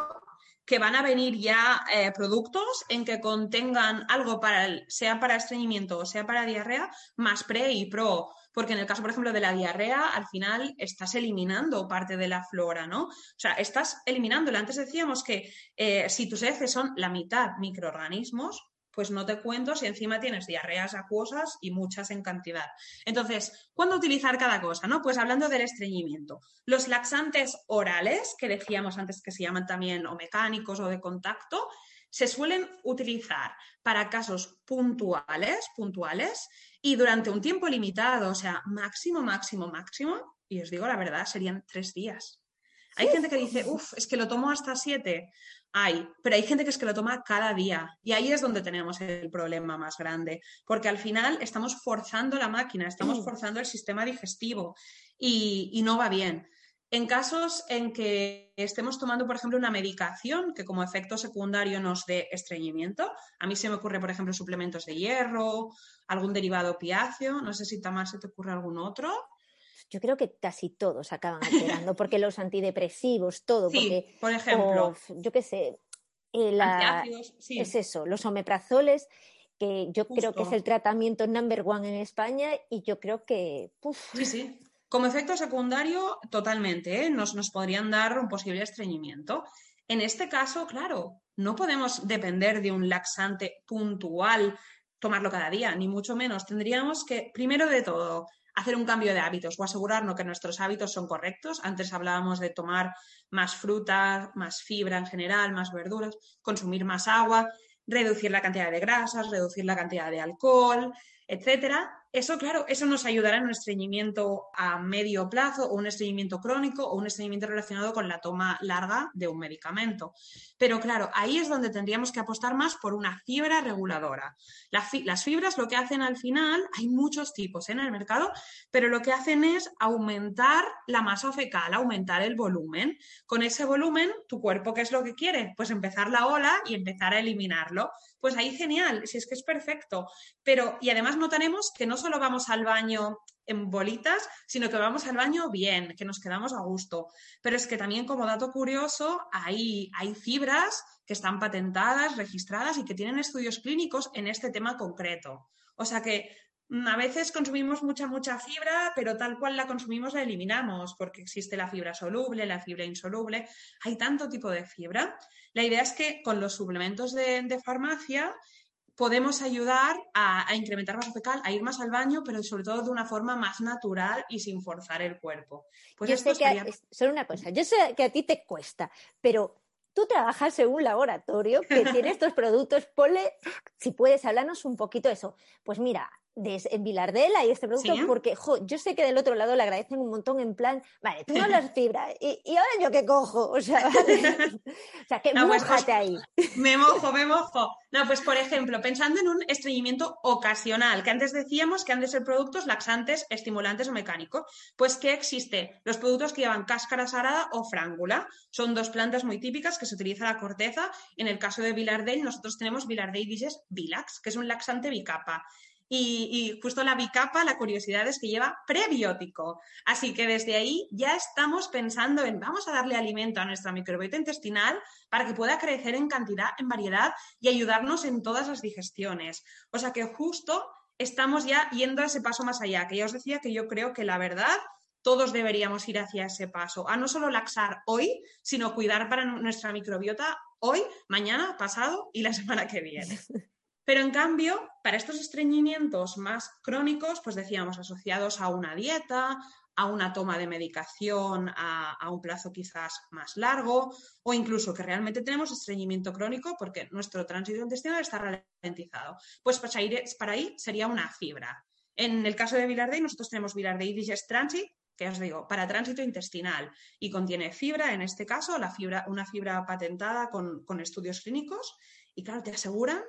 S2: que van a venir ya eh, productos en que contengan algo para el, sea para estreñimiento o sea para diarrea, más pre y pro porque en el caso, por ejemplo, de la diarrea, al final estás eliminando parte de la flora, ¿no? O sea, estás eliminándola. Antes decíamos que eh, si tus heces son la mitad microorganismos, pues no te cuento si encima tienes diarreas acuosas y muchas en cantidad. Entonces, ¿cuándo utilizar cada cosa? ¿no? Pues hablando del estreñimiento. Los laxantes orales, que decíamos antes que se llaman también o mecánicos o de contacto, se suelen utilizar para casos puntuales, puntuales y durante un tiempo limitado, o sea, máximo, máximo, máximo, y os digo la verdad, serían tres días. Hay gente que dice, uff, es que lo tomo hasta siete. Hay, pero hay gente que es que lo toma cada día. Y ahí es donde tenemos el problema más grande. Porque al final estamos forzando la máquina, estamos forzando el sistema digestivo y, y no va bien. En casos en que estemos tomando, por ejemplo, una medicación que como efecto secundario nos dé estreñimiento, a mí se me ocurre, por ejemplo, suplementos de hierro, algún derivado opiáceo, no sé si Tamar se te ocurre algún otro.
S1: Yo creo que casi todos acaban alterando, porque los antidepresivos, todo,
S2: sí, por ejemplo.
S1: yo qué sé, eh, es eso, los omeprazoles, que yo creo que es el tratamiento number one en España y yo creo que...
S2: Sí, sí. Como efecto secundario, totalmente, ¿eh? nos, nos podrían dar un posible estreñimiento. En este caso, claro, no podemos depender de un laxante puntual, tomarlo cada día, ni mucho menos. Tendríamos que, primero de todo, hacer un cambio de hábitos o asegurarnos que nuestros hábitos son correctos. Antes hablábamos de tomar más fruta, más fibra en general, más verduras, consumir más agua, reducir la cantidad de grasas, reducir la cantidad de alcohol, etcétera. Eso, claro, eso nos ayudará en un estreñimiento a medio plazo o un estreñimiento crónico o un estreñimiento relacionado con la toma larga de un medicamento. Pero claro, ahí es donde tendríamos que apostar más por una fibra reguladora. las fibras lo que hacen al final, hay muchos tipos en el mercado, pero lo que hacen es aumentar la masa fecal, aumentar el volumen. Con ese volumen, tu cuerpo, ¿qué es lo que quiere? Pues empezar la ola y empezar a eliminarlo. Pues ahí genial, si es que es perfecto. Pero, y además notaremos que no solo vamos al baño en bolitas, sino que vamos al baño bien, que nos quedamos a gusto. Pero es que también como dato curioso, hay, hay fibras que están patentadas, registradas y que tienen estudios clínicos en este tema concreto. O sea que a veces consumimos mucha, mucha fibra, pero tal cual la consumimos la eliminamos, porque existe la fibra soluble, la fibra insoluble, hay tanto tipo de fibra. La idea es que con los suplementos de, farmacia podemos ayudar a, incrementar más fecal, a ir más al baño, pero sobre todo de una forma más natural y sin forzar el cuerpo.
S1: Pues yo sé que, solo una cosa, yo sé que a ti te cuesta, pero tú trabajas en un laboratorio que *laughs* tiene estos productos, ponle, si puedes hablarnos un poquito de eso. Pues mira, de, en Vilardela y este producto, porque yo sé que del otro lado le agradecen un montón en plan, vale, tú no las fibras, y, ahora yo qué cojo, o sea, *laughs* o sea que no, pues, ahí. *laughs*
S2: Me mojo, me mojo. No, pues por ejemplo, pensando en un estreñimiento ocasional, que antes decíamos que han de ser productos laxantes, estimulantes o mecánicos, pues ¿qué existe? Los productos que llevan cáscara sarada o frángula. Son dos plantas muy típicas que se utiliza la corteza. En el caso de Vilardell, nosotros tenemos Vilardell Diges Vilax, que es un laxante bicapa. Y, justo la bicapa, la curiosidad es que lleva prebiótico. Así que desde ahí ya estamos pensando en vamos a darle alimento a nuestra microbiota intestinal para que pueda crecer en cantidad, en variedad y ayudarnos en todas las digestiones. O sea que justo estamos ya yendo a ese paso más allá, que ya os decía que yo creo que la verdad todos deberíamos ir hacia ese paso, a no solo laxar hoy, sino cuidar para nuestra microbiota hoy, mañana, pasado y la *laughs* semana que viene. Pero en cambio, para estos estreñimientos más crónicos, pues decíamos asociados a una dieta, a una toma de medicación a, un plazo quizás más largo o incluso que realmente tenemos estreñimiento crónico porque nuestro tránsito intestinal está ralentizado. Pues para, para ahí sería una fibra. En el caso de Vilardey, nosotros tenemos Vilardey Digest Transit, que os digo, para tránsito intestinal y contiene fibra, en este caso, una fibra patentada con, con estudios clínicos y claro, te aseguran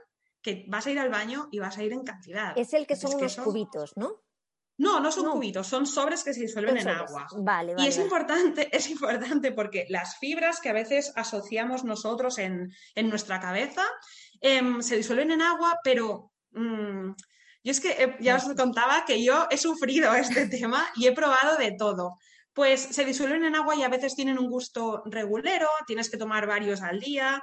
S2: que vas a ir al baño y vas a ir en cantidad.
S1: Es el que son unos cubitos, ¿no?
S2: No, no son cubitos, son sobres que se disuelven en agua.
S1: Vale,
S2: y es importante, *laughs* es importante porque las fibras que a veces asociamos nosotros en, nuestra cabeza em, se disuelven en agua, pero mm, yo es que eh, ya os contaba que yo he sufrido *laughs* este tema y he probado de todo. Pues se disuelven en agua y a veces tienen un gusto regulero, tienes que tomar varios al día.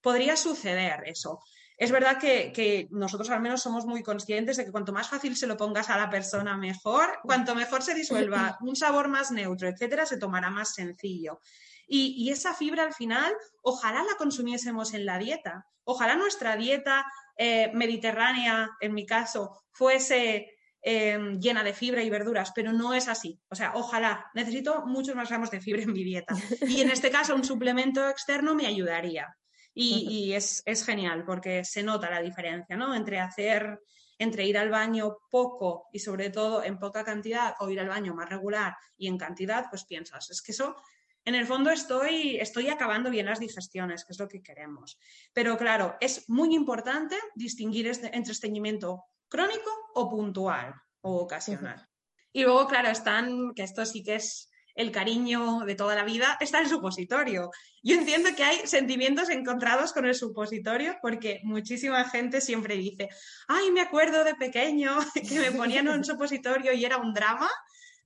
S2: Podría suceder eso. Es verdad que, nosotros al menos somos muy conscientes de que cuanto más fácil se lo pongas a la persona, mejor. Cuanto mejor se disuelva, un sabor más neutro, etcétera, se tomará más sencillo. Y, esa fibra al final, ojalá la consumiésemos en la dieta. Ojalá nuestra dieta eh, mediterránea, en mi caso, fuese em, llena de fibra y verduras, pero no es así. O sea, ojalá, necesito muchos más gramos de fibra en mi dieta. Y en este caso, un suplemento externo me ayudaría. Y, es, genial porque se nota la diferencia, ¿no? Entre hacer, entre ir al baño poco y sobre todo en poca cantidad o ir al baño más regular y en cantidad, pues piensas, es que eso, en el fondo estoy, estoy acabando bien las digestiones, que es lo que queremos. Pero claro, es muy importante distinguir este, entre estreñimiento crónico o puntual o ocasional. Y luego, claro, están, que esto sí que es el cariño de toda la vida está el supositorio. Yo entiendo que hay sentimientos encontrados con el supositorio porque muchísima gente siempre dice, ay, me acuerdo de pequeño *laughs* que me ponían un *laughs* supositorio y era un drama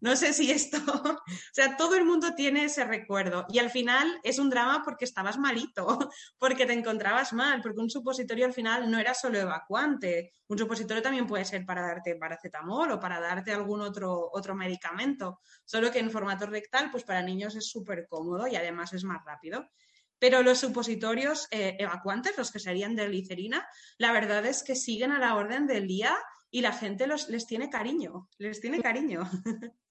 S2: no sé si esto, *laughs* o sea, todo el mundo tiene ese recuerdo y al final es un drama porque estabas malito, *laughs* porque te encontrabas mal, porque un supositorio al final no era solo evacuante, un supositorio también puede ser para darte paracetamol o para darte algún otro, otro medicamento, solo que en formato rectal, pues para niños es súper cómodo y además es más rápido. Pero los supositorios eh, evacuantes, los que serían de glicerina, la verdad es que siguen a la orden del día y la gente los, les tiene cariño, les tiene cariño. *laughs*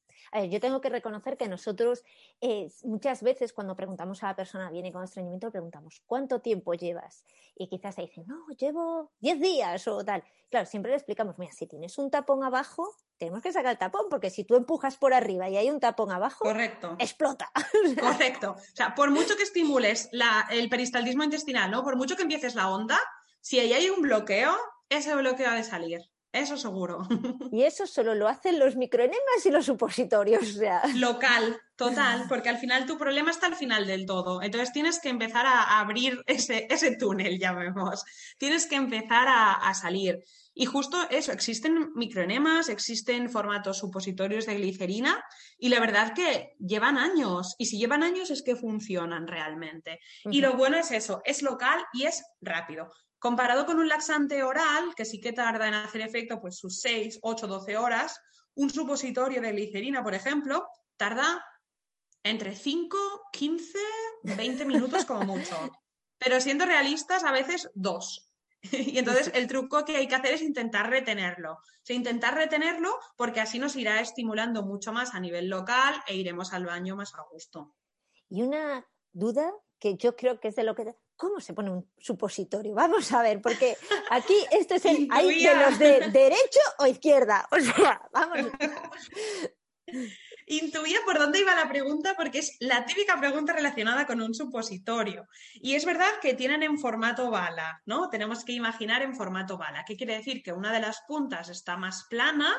S1: yo tengo que reconocer que nosotros eh, muchas veces cuando preguntamos a la persona viene con estreñimiento, preguntamos ¿cuánto tiempo llevas? Y quizás te dicen, no, llevo 10 días o tal. Claro, siempre le explicamos, mira, si tienes un tapón abajo, tenemos que sacar el tapón, porque si tú empujas por arriba y hay un tapón abajo,
S2: Correcto.
S1: explota. *laughs*
S2: Correcto. O sea, por mucho que estimules el peristaltismo intestinal, ¿no? Por mucho que empieces la onda, si ahí hay un bloqueo, ese bloqueo ha de salir. Eso seguro.
S1: Y eso solo lo hacen los microenemas y los supositorios.
S2: Local, total, *laughs* porque al final tu problema está al final del todo. Entonces tienes que empezar a abrir ese, ese túnel, ya vemos. Tienes que empezar a, salir. Y justo eso, existen microenemas, existen formatos supositorios de glicerina y la verdad que llevan años. Y si llevan años es que funcionan realmente. Y lo bueno es eso, es local y es rápido Comparado con un laxante oral, que sí que tarda en hacer efecto pues sus 6, 8, 12 horas, un supositorio de glicerina, por ejemplo, tarda entre 5, 15, 20 minutos como mucho. Pero siendo realistas, a veces dos. Y entonces el truco que hay que hacer es intentar retenerlo. O intentar retenerlo porque así nos irá estimulando mucho más a nivel local e iremos al baño más a gusto.
S1: Y una duda que yo creo que es de lo que... ¿Cómo se pone un supositorio? *laughs* Vamos a ver, porque aquí esto es el... *laughs* Hay de los de derecho o izquierda. *laughs* O sea, vamos.
S2: Intuía por dónde iba la pregunta porque es la típica pregunta relacionada con un supositorio. Y es verdad que tienen en formato bala, ¿no? Tenemos que imaginar en formato bala. ¿Qué quiere decir? Que una de las puntas está más plana,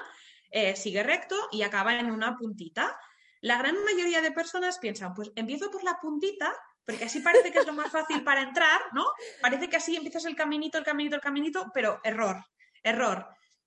S2: eh, sigue recto y acaba en una puntita. La gran mayoría de personas piensan, pues empiezo por la puntita porque así parece que es lo más fácil para entrar, ¿no? Parece que así empiezas el caminito, el caminito, el caminito, pero error, error.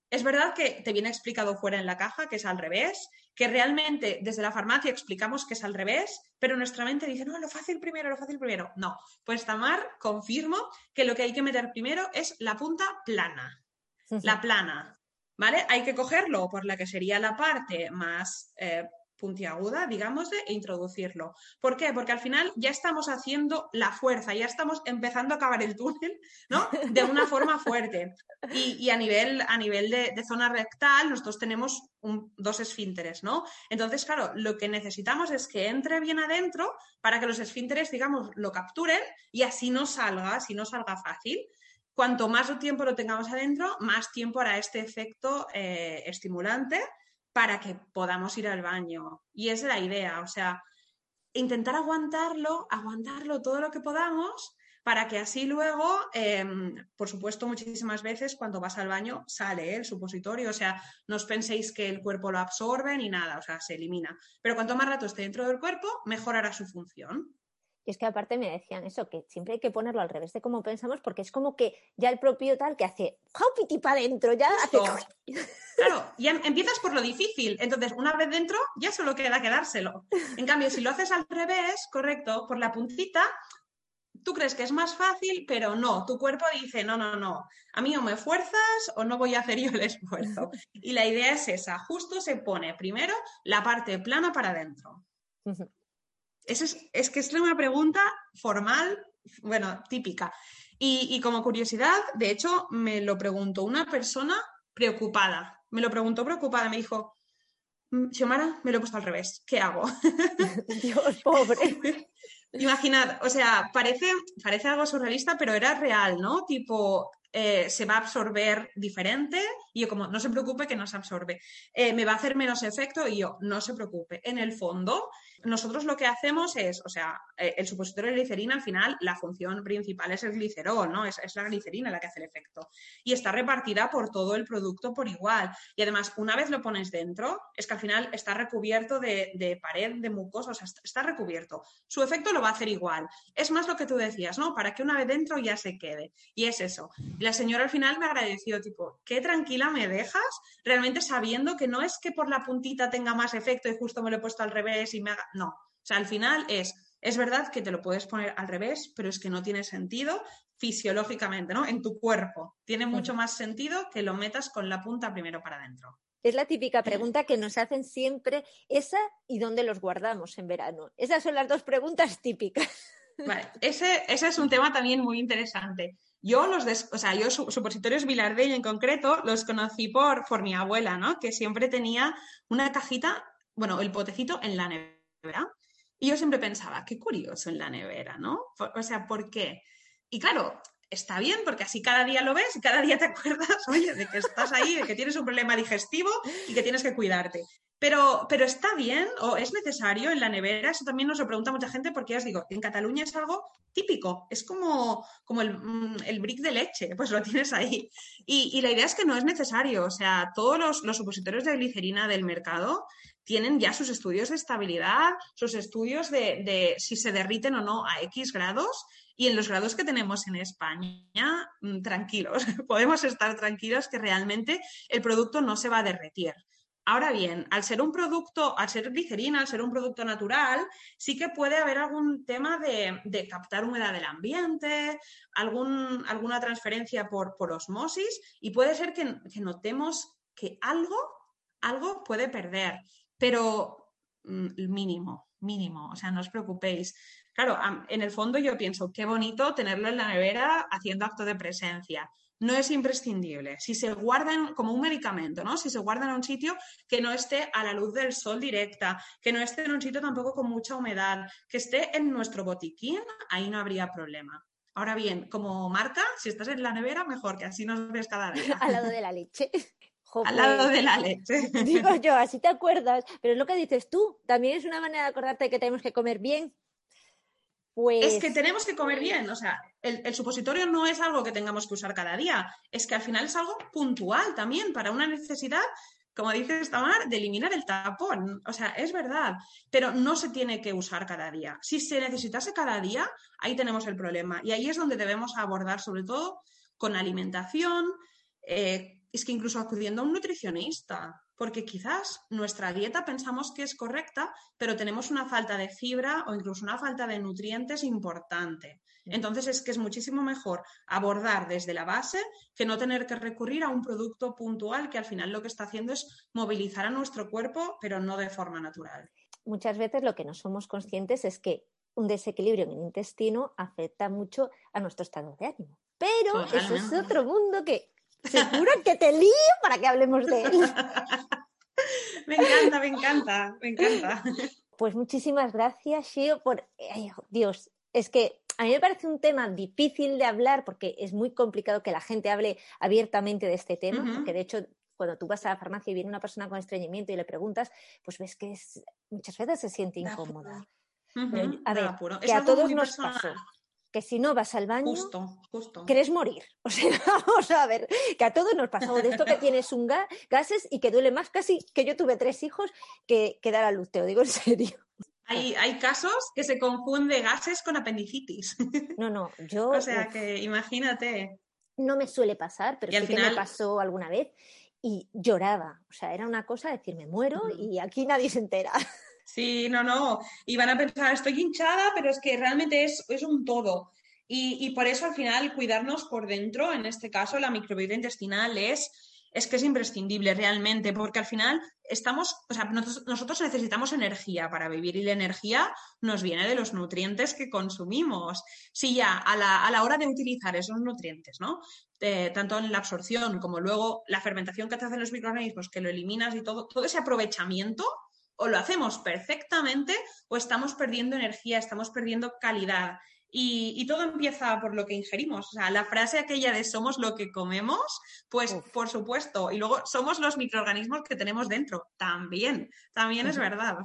S2: Es verdad que te viene explicado fuera en la caja que es al revés, que realmente desde la farmacia explicamos que es al revés, pero nuestra mente dice, no, lo fácil primero, lo fácil primero. No, pues Tamar confirmo que lo que hay que meter primero es la punta plana, la plana, ¿vale? Hay que cogerlo por la que sería la parte más eh, puntiaguda, digamos, de introducirlo. ¿Por qué? Porque al final ya estamos haciendo la fuerza, ya estamos empezando a acabar el túnel, ¿no? De una forma fuerte. Y, a nivel, a nivel de, zona rectal, nosotros tenemos dos esfínteres, ¿no? Entonces, claro, lo que necesitamos es que entre bien adentro para que los esfínteres, digamos, lo capturen y así no salga, así no salga fácil. Cuanto más tiempo lo tengamos adentro, más tiempo hará este efecto eh, estimulante para que podamos ir al baño. Y es la idea, o sea, intentar aguantarlo, aguantarlo todo lo que podamos para que así luego, em, por supuesto, muchísimas veces cuando vas al baño sale el supositorio, o sea, no os penséis que el cuerpo lo absorbe ni nada, o sea, se elimina. Pero cuanto más rato esté dentro del cuerpo, mejorará su función.
S1: Y es que aparte me decían eso, que siempre hay que ponerlo al revés de como pensamos, porque es como que ya el propio tal que hace ¡Jaupiti para adentro! Ya hace.
S2: Claro, ya empiezas por lo difícil. Entonces, una vez dentro, ya solo queda quedárselo. En cambio, si lo haces al revés, correcto, por la puntita, tú crees que es más fácil, pero no. Tu cuerpo dice, no, no, no. A mí o me fuerzas o no voy a hacer yo el esfuerzo. *laughs* Y la idea es esa. Justo se pone primero la parte plana para adentro es, que es una pregunta formal, bueno, típica. Y, como curiosidad, de hecho, me lo preguntó una persona preocupada. Me lo preguntó preocupada, me dijo, mm, Xiomara, me lo he puesto al revés, ¿qué hago? *laughs* *laughs*
S1: Dios, pobre.
S2: Imaginad, o sea, parece, parece algo surrealista, pero era real, ¿no? Tipo, eh, se va a absorber diferente y yo como, no se preocupe que no se absorbe. Eh, me va a hacer menos efecto y yo, no se preocupe. En el fondo, nosotros lo que hacemos es, o sea, eh, el supositorio de glicerina al final, la función principal es el glicerol, ¿no? Es, la glicerina la que hace el efecto. Y está repartida por todo el producto por igual. Y además, una vez lo pones dentro, es que al final está recubierto de, pared, de mucosa, o sea, está recubierto. Su efecto lo va a hacer igual. Es más lo que tú decías, ¿no? Para que una vez dentro ya se quede. Y es eso. La señora al final me agradeció, tipo, qué tranquila me dejas, realmente sabiendo que no es que por la puntita tenga más efecto y justo me lo he puesto al revés y me haga no, o sea, al final es, es verdad que te lo puedes poner al revés, pero es que no tiene sentido fisiológicamente, ¿no? En tu cuerpo. Tiene mucho más sentido que lo metas con la punta primero para adentro.
S1: Es la típica pregunta que nos hacen siempre, esa y dónde los guardamos en verano. Esas son las dos preguntas típicas.
S2: Vale, ese, ese es un tema también muy interesante. Yo los, o sea, yo supositorios Vilardell en concreto los conocí por, por mi abuela, ¿no? Que siempre tenía una cajita, bueno, el potecito en la nevera y yo siempre pensaba, qué curioso en la nevera, ¿no? O sea, ¿por qué? Y claro, está bien porque así cada día lo ves y cada día te acuerdas, *laughs* oye, de que estás ahí, de que tienes un problema digestivo y que tienes que cuidarte. Pero, pero está bien o es necesario en la nevera, eso también nos lo pregunta mucha gente porque ya os digo, en Cataluña es algo típico, es como, como el, mm, brick de leche, pues lo tienes ahí. Y, la idea es que no es necesario, o sea, todos los, los supositorios de glicerina del mercado tienen ya sus estudios de estabilidad, sus estudios de, si se derriten o no a X grados. Y en los grados que tenemos en España, mm, tranquilos, *laughs* podemos estar tranquilos que realmente el producto no se va a derretir. Ahora bien, al ser un producto, al ser glicerina, al ser un producto natural, sí que puede haber algún tema de, captar humedad del ambiente, algún, alguna transferencia por, por, osmosis y puede ser que, notemos que algo, algo puede perder, pero mm, mínimo, mínimo, o sea, no os preocupéis. Claro, en el fondo yo pienso, qué bonito tenerlo en la nevera haciendo acto de presencia no es imprescindible. Si se guardan como un medicamento, ¿no? Si se guardan en un sitio que no esté a la luz del sol directa, que no esté en un sitio tampoco con mucha humedad, que esté en nuestro botiquín, ahí no habría problema. Ahora bien, como marca, si estás en la nevera, mejor que así nos ves cada día. *laughs*
S1: Al lado de la leche. *laughs*
S2: Al lado de la leche. *laughs*
S1: Digo yo, así te acuerdas, pero es lo que dices tú, también es una manera de acordarte de que tenemos que comer bien,
S2: es que pues tenemos que comer bien, o sea, el, supositorio no es algo que tengamos que usar cada día, es que al final es algo puntual también para una necesidad, como dice Tamar, de eliminar el tapón. O sea, es verdad, pero no se tiene que usar cada día. Si se necesitase cada día, ahí tenemos el problema. Y ahí es donde debemos abordar, sobre todo, con alimentación, eh, es que incluso acudiendo a un nutricionista porque quizás nuestra dieta pensamos que es correcta, pero tenemos una falta de fibra o incluso una falta de nutrientes importante. Entonces es que es muchísimo mejor abordar desde la base que no tener que recurrir a un producto puntual que al final lo que está haciendo es movilizar a nuestro cuerpo, pero no de forma natural.
S1: Muchas veces lo que no somos conscientes es que un desequilibrio en el intestino afecta mucho a nuestro estado de ánimo. Pero eso es otro mundo que Seguro que te lío para que hablemos de él. *laughs*
S2: me encanta, me encanta, me encanta.
S1: Pues muchísimas gracias, Shio, por... Dios, es que a mí me parece un tema difícil de hablar porque es muy complicado que la gente hable abiertamente de este tema, porque de hecho cuando tú vas a la farmacia y viene una persona con estreñimiento y le preguntas, pues ves que es, muchas veces se siente incómoda. a ver, que a todos nos pasó que si no vas al baño,
S2: justo, justo.
S1: quieres morir. *laughs* O sea, vamos a ver, que a todos nos pasó de esto que *laughs* tienes un gas, gases y que duele más casi que yo tuve tres hijos que, que dar a luz, te lo digo en serio.
S2: Hay, hay, casos que se confunde gases con apendicitis. *laughs*
S1: No, no, yo...
S2: o sea que imagínate.
S1: No me suele pasar, pero sí que me pasó alguna vez y lloraba. O sea, era una cosa de decir, me muero y aquí nadie se entera.
S2: Sí, no, no. Y van a pensar, estoy hinchada, pero es que realmente es, es un todo. Y, y, por eso al final cuidarnos por dentro, en este caso la microbiota intestinal es, es que es imprescindible realmente, porque al final estamos, o sea, nosotros, necesitamos energía para vivir y la energía nos viene de los nutrientes que consumimos. Si ya a la, a la hora de utilizar esos nutrientes, ¿no? tanto en la absorción como luego la fermentación que te hacen los microorganismos, que lo eliminas y todo, todo ese aprovechamiento o lo hacemos perfectamente o estamos perdiendo energía, estamos perdiendo calidad. Y, todo empieza por lo que ingerimos. O sea, la frase aquella de somos lo que comemos, pues por supuesto. Y luego somos los microorganismos que tenemos dentro. También, también es verdad.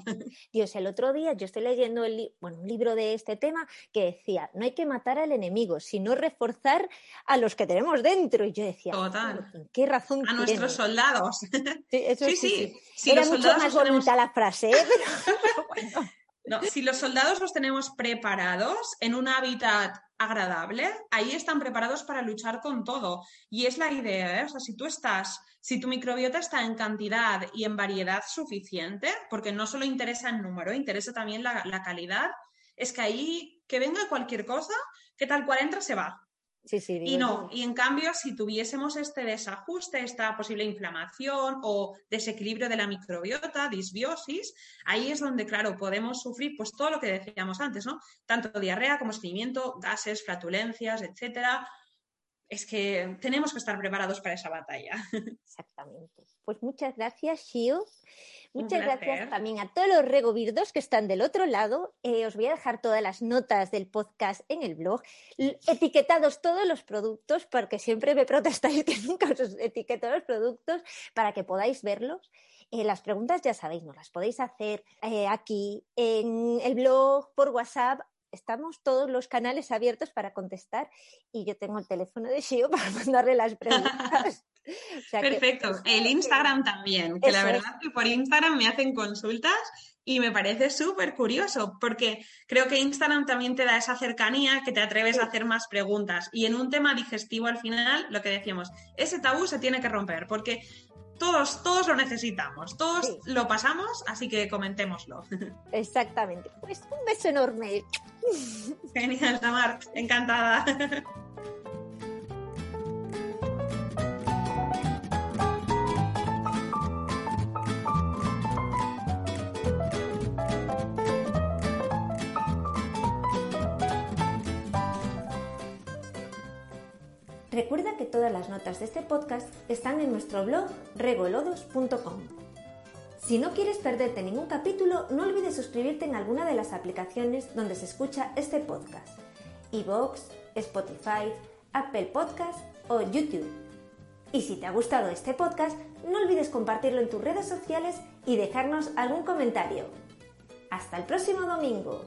S1: Dios, el otro día yo estoy leyendo el, bueno, un libro de este tema que decía, no hay que matar al enemigo, sino reforzar a los que tenemos dentro. Y yo decía,
S2: Total.
S1: ¿qué razón
S2: A nuestros soldados.
S1: Sí, sí, sí. Era mucho más bonita la frase, ¿eh? *laughs* pero bueno.
S2: Si los soldados los tenemos preparados en un hábitat agradable, ahí están preparados para luchar con todo. Y es la idea, ¿eh? Si tú estás, si tu microbiota está en cantidad y en variedad suficiente, porque no solo interesa el número, interesa también la calidad, es que ahí que venga cualquier cosa, que tal cual entra se va y no, y en cambio, si tuviésemos este desajuste, esta posible inflamación o desequilibrio de la microbiota, disbiosis, ahí es donde, claro, podemos sufrir pues todo lo que decíamos antes, ¿no? Tanto diarrea como estreñimiento, gases, flatulencias, etcétera. Es que tenemos que estar preparados para esa batalla. *laughs*
S1: Exactamente. Pues muchas gracias, Shio. Muchas gracias también a todos los regovirdos que están del otro lado. Eh, os voy a dejar todas las notas del podcast en el blog, etiquetados todos los productos, porque siempre me protestáis *laughs* que nunca os etiqueto los productos para que podáis verlos. Eh, las preguntas ya sabéis, no las podéis hacer eh, aquí en el blog, por WhatsApp. Estamos todos los canales abiertos para contestar y yo tengo el teléfono de Shio *laughs* para mandarle las preguntas.
S2: Perfecto. el Instagram también, que la verdad que por Instagram me hacen consultas y me parece súper curioso porque creo que Instagram también te da esa cercanía que te atreves a hacer más preguntas. Y en un tema digestivo al final, lo que decíamos, ese tabú se tiene que romper porque todos, todos lo necesitamos, todos lo pasamos, así que comentémoslo. *laughs*
S1: Exactamente. Pues un beso enorme.
S2: Genial, Tamar, encantada. *laughs*
S1: Recuerda que todas las notas de este podcast están en nuestro blog regolodos.com. Si no quieres perderte ningún capítulo, no olvides suscribirte en alguna de las aplicaciones donde se escucha este podcast: iVoox, Spotify, Apple Podcast o YouTube. Y si te ha gustado este podcast, no olvides compartirlo en tus redes sociales y dejarnos algún comentario. Hasta el próximo domingo.